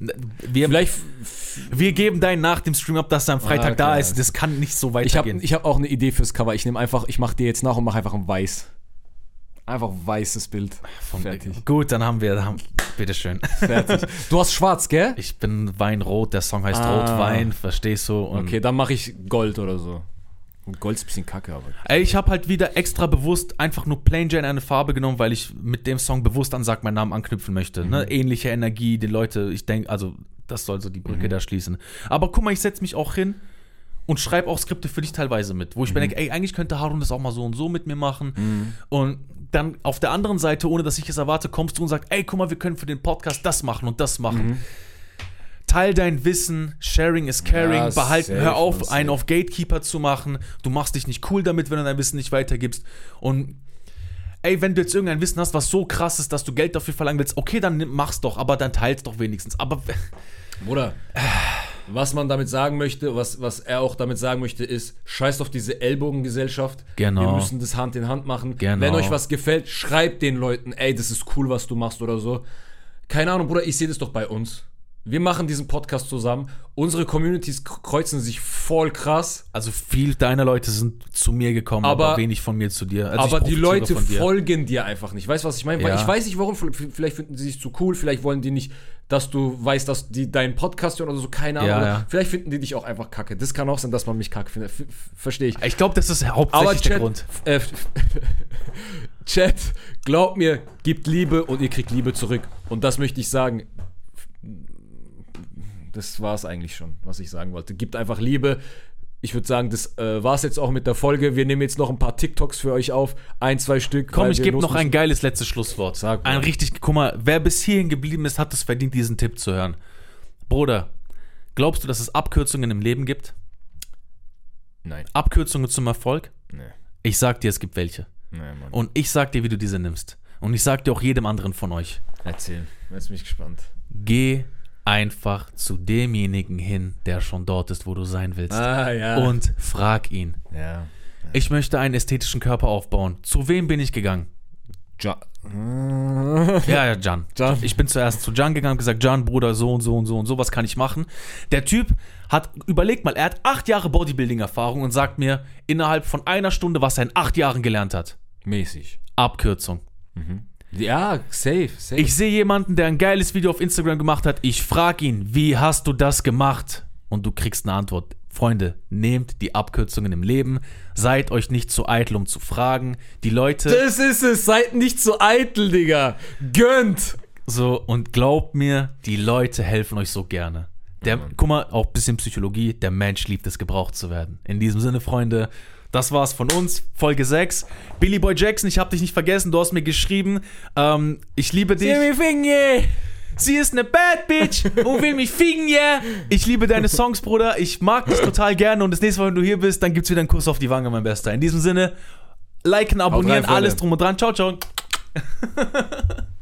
Wir, Vielleicht, wir geben deinen nach dem Stream ab, dass er am Freitag Ah, da klar. ist. Das kann nicht so ich habe weitergehen. ich hab auch eine Idee fürs Cover. Ich nehme einfach, ich mache dir jetzt nach und mache einfach ein weiß. Einfach weißes Bild. Fertig. Gut, dann haben wir, dann bitteschön. Fertig. Du hast schwarz, gell? Ich bin Weinrot, der Song heißt Ah. Rotwein, verstehst du? Okay, dann mache ich Gold oder so. Und Gold ist ein bisschen kacke, aber. Ey, ich habe halt wieder extra bewusst einfach nur Plain Jane eine Farbe genommen, weil ich mit dem Song bewusst an Sag meinen Namen anknüpfen möchte. Ne? Ähnliche Energie, die Leute, ich denke, also das soll so die Brücke da schließen. Aber guck mal, ich setze mich auch hin und schreibe auch Skripte für dich teilweise mit, wo ich mir denke, ey, eigentlich könnte Harun das auch mal so und so mit mir machen. Und dann auf der anderen Seite, ohne dass ich es erwarte, kommst du und sagst, ey, guck mal, wir können für den Podcast das machen und das machen. Teil dein Wissen, Sharing is Caring, Ja, behalten, hör auf, einen auf Gatekeeper zu machen. Du machst dich nicht cool damit, wenn du dein Wissen nicht weitergibst. Und ey, wenn du jetzt irgendein Wissen hast, was so krass ist, dass du Geld dafür verlangen willst, okay, dann mach's doch, aber dann teils doch wenigstens. Aber Bruder, was man damit sagen möchte, was, was er auch damit sagen möchte, ist, scheißt auf diese Ellbogengesellschaft. Genau. Wir müssen das Hand in Hand machen. Genau. Wenn euch was gefällt, schreibt den Leuten, ey, das ist cool, was du machst oder so. Keine Ahnung, Bruder, ich sehe das doch bei uns. Wir machen diesen Podcast zusammen. Unsere Communities kreuzen sich voll krass. also viel deiner Leute sind zu mir gekommen, aber, Aber- wenig von mir zu dir. Also aber die Leute dir. folgen dir einfach nicht. Weißt du, was ich meine? Ja. ich weiß nicht warum. Vielleicht finden sie sich zu cool, vielleicht wollen die nicht, dass du weißt, dass die deinen Podcast hören oder so. Keine Ahnung. Ja, ja. Vielleicht finden die dich auch einfach kacke. Das kann auch sein, dass man mich kacke findet. Verstehe ich. Ich glaube, das ist hauptsächlich Aber der Chat, Grund. äh, Chat, glaubt mir, gibt Liebe und ihr kriegt Liebe zurück. Und das möchte ich sagen. Das war es eigentlich schon, was ich sagen wollte. Gibt einfach Liebe. Ich würde sagen, das äh, war es jetzt auch mit der Folge. Wir nehmen jetzt noch ein paar TikToks für euch auf. Ein, zwei Stück. Komm, ich gebe noch ein geiles letztes Schlusswort. Sag mal. ein richtig, guck mal, wer bis hierhin geblieben ist, hat es verdient, diesen Tipp zu hören. Bruder, glaubst du, dass es Abkürzungen im Leben gibt? Nein. Abkürzungen zum Erfolg? Nee. Ich sag dir, es gibt welche. Nee, Mann. Und ich sag dir, wie du diese nimmst. Und ich sag dir auch jedem anderen von euch. Erzähl. Jetzt bin ich gespannt. Geh einfach zu demjenigen hin, der schon dort ist, wo du sein willst. Ah, ja. Und frag ihn. Ja. Ich möchte einen ästhetischen Körper aufbauen. Zu wem bin ich gegangen? Ja. Ja, ja, Jan. Jan. Ich bin zuerst zu Jan gegangen und gesagt, Jan, Bruder, so und so und so und so, was kann ich machen? Der Typ hat, überleg mal, er hat acht Jahre Bodybuilding-Erfahrung und sagt mir innerhalb von einer Stunde, was er in acht Jahren gelernt hat. Mäßig. Abkürzung. Ja, safe, safe. Ich sehe jemanden, der ein geiles Video auf Instagram gemacht hat. Ich frage ihn, wie hast du das gemacht? Und du kriegst eine Antwort. Freunde, nehmt die Abkürzungen im Leben. Seid euch nicht zu eitel, um zu fragen. Die Leute. das ist es. Seid nicht so eitel, Digga. Gönnt. So, und glaubt mir, die Leute helfen euch so gerne. Der, guck mal, auch ein bisschen Psychologie, der Mensch liebt es, gebraucht zu werden. In diesem Sinne, Freunde, das war's von uns, Folge 6. Billy Boy Jackson, ich hab dich nicht vergessen, du hast mir geschrieben, ähm, ich liebe dich. Sie ist eine Bad Bitch und will mich ficken, yeah. Ich liebe deine Songs, Bruder. Ich mag dich total gerne und das nächste Mal, wenn du hier bist, dann gibt's wieder einen Kuss auf die Wange, mein Bester. In diesem Sinne, liken, abonnieren, rein, alles drum und dran. Ciao, ciao.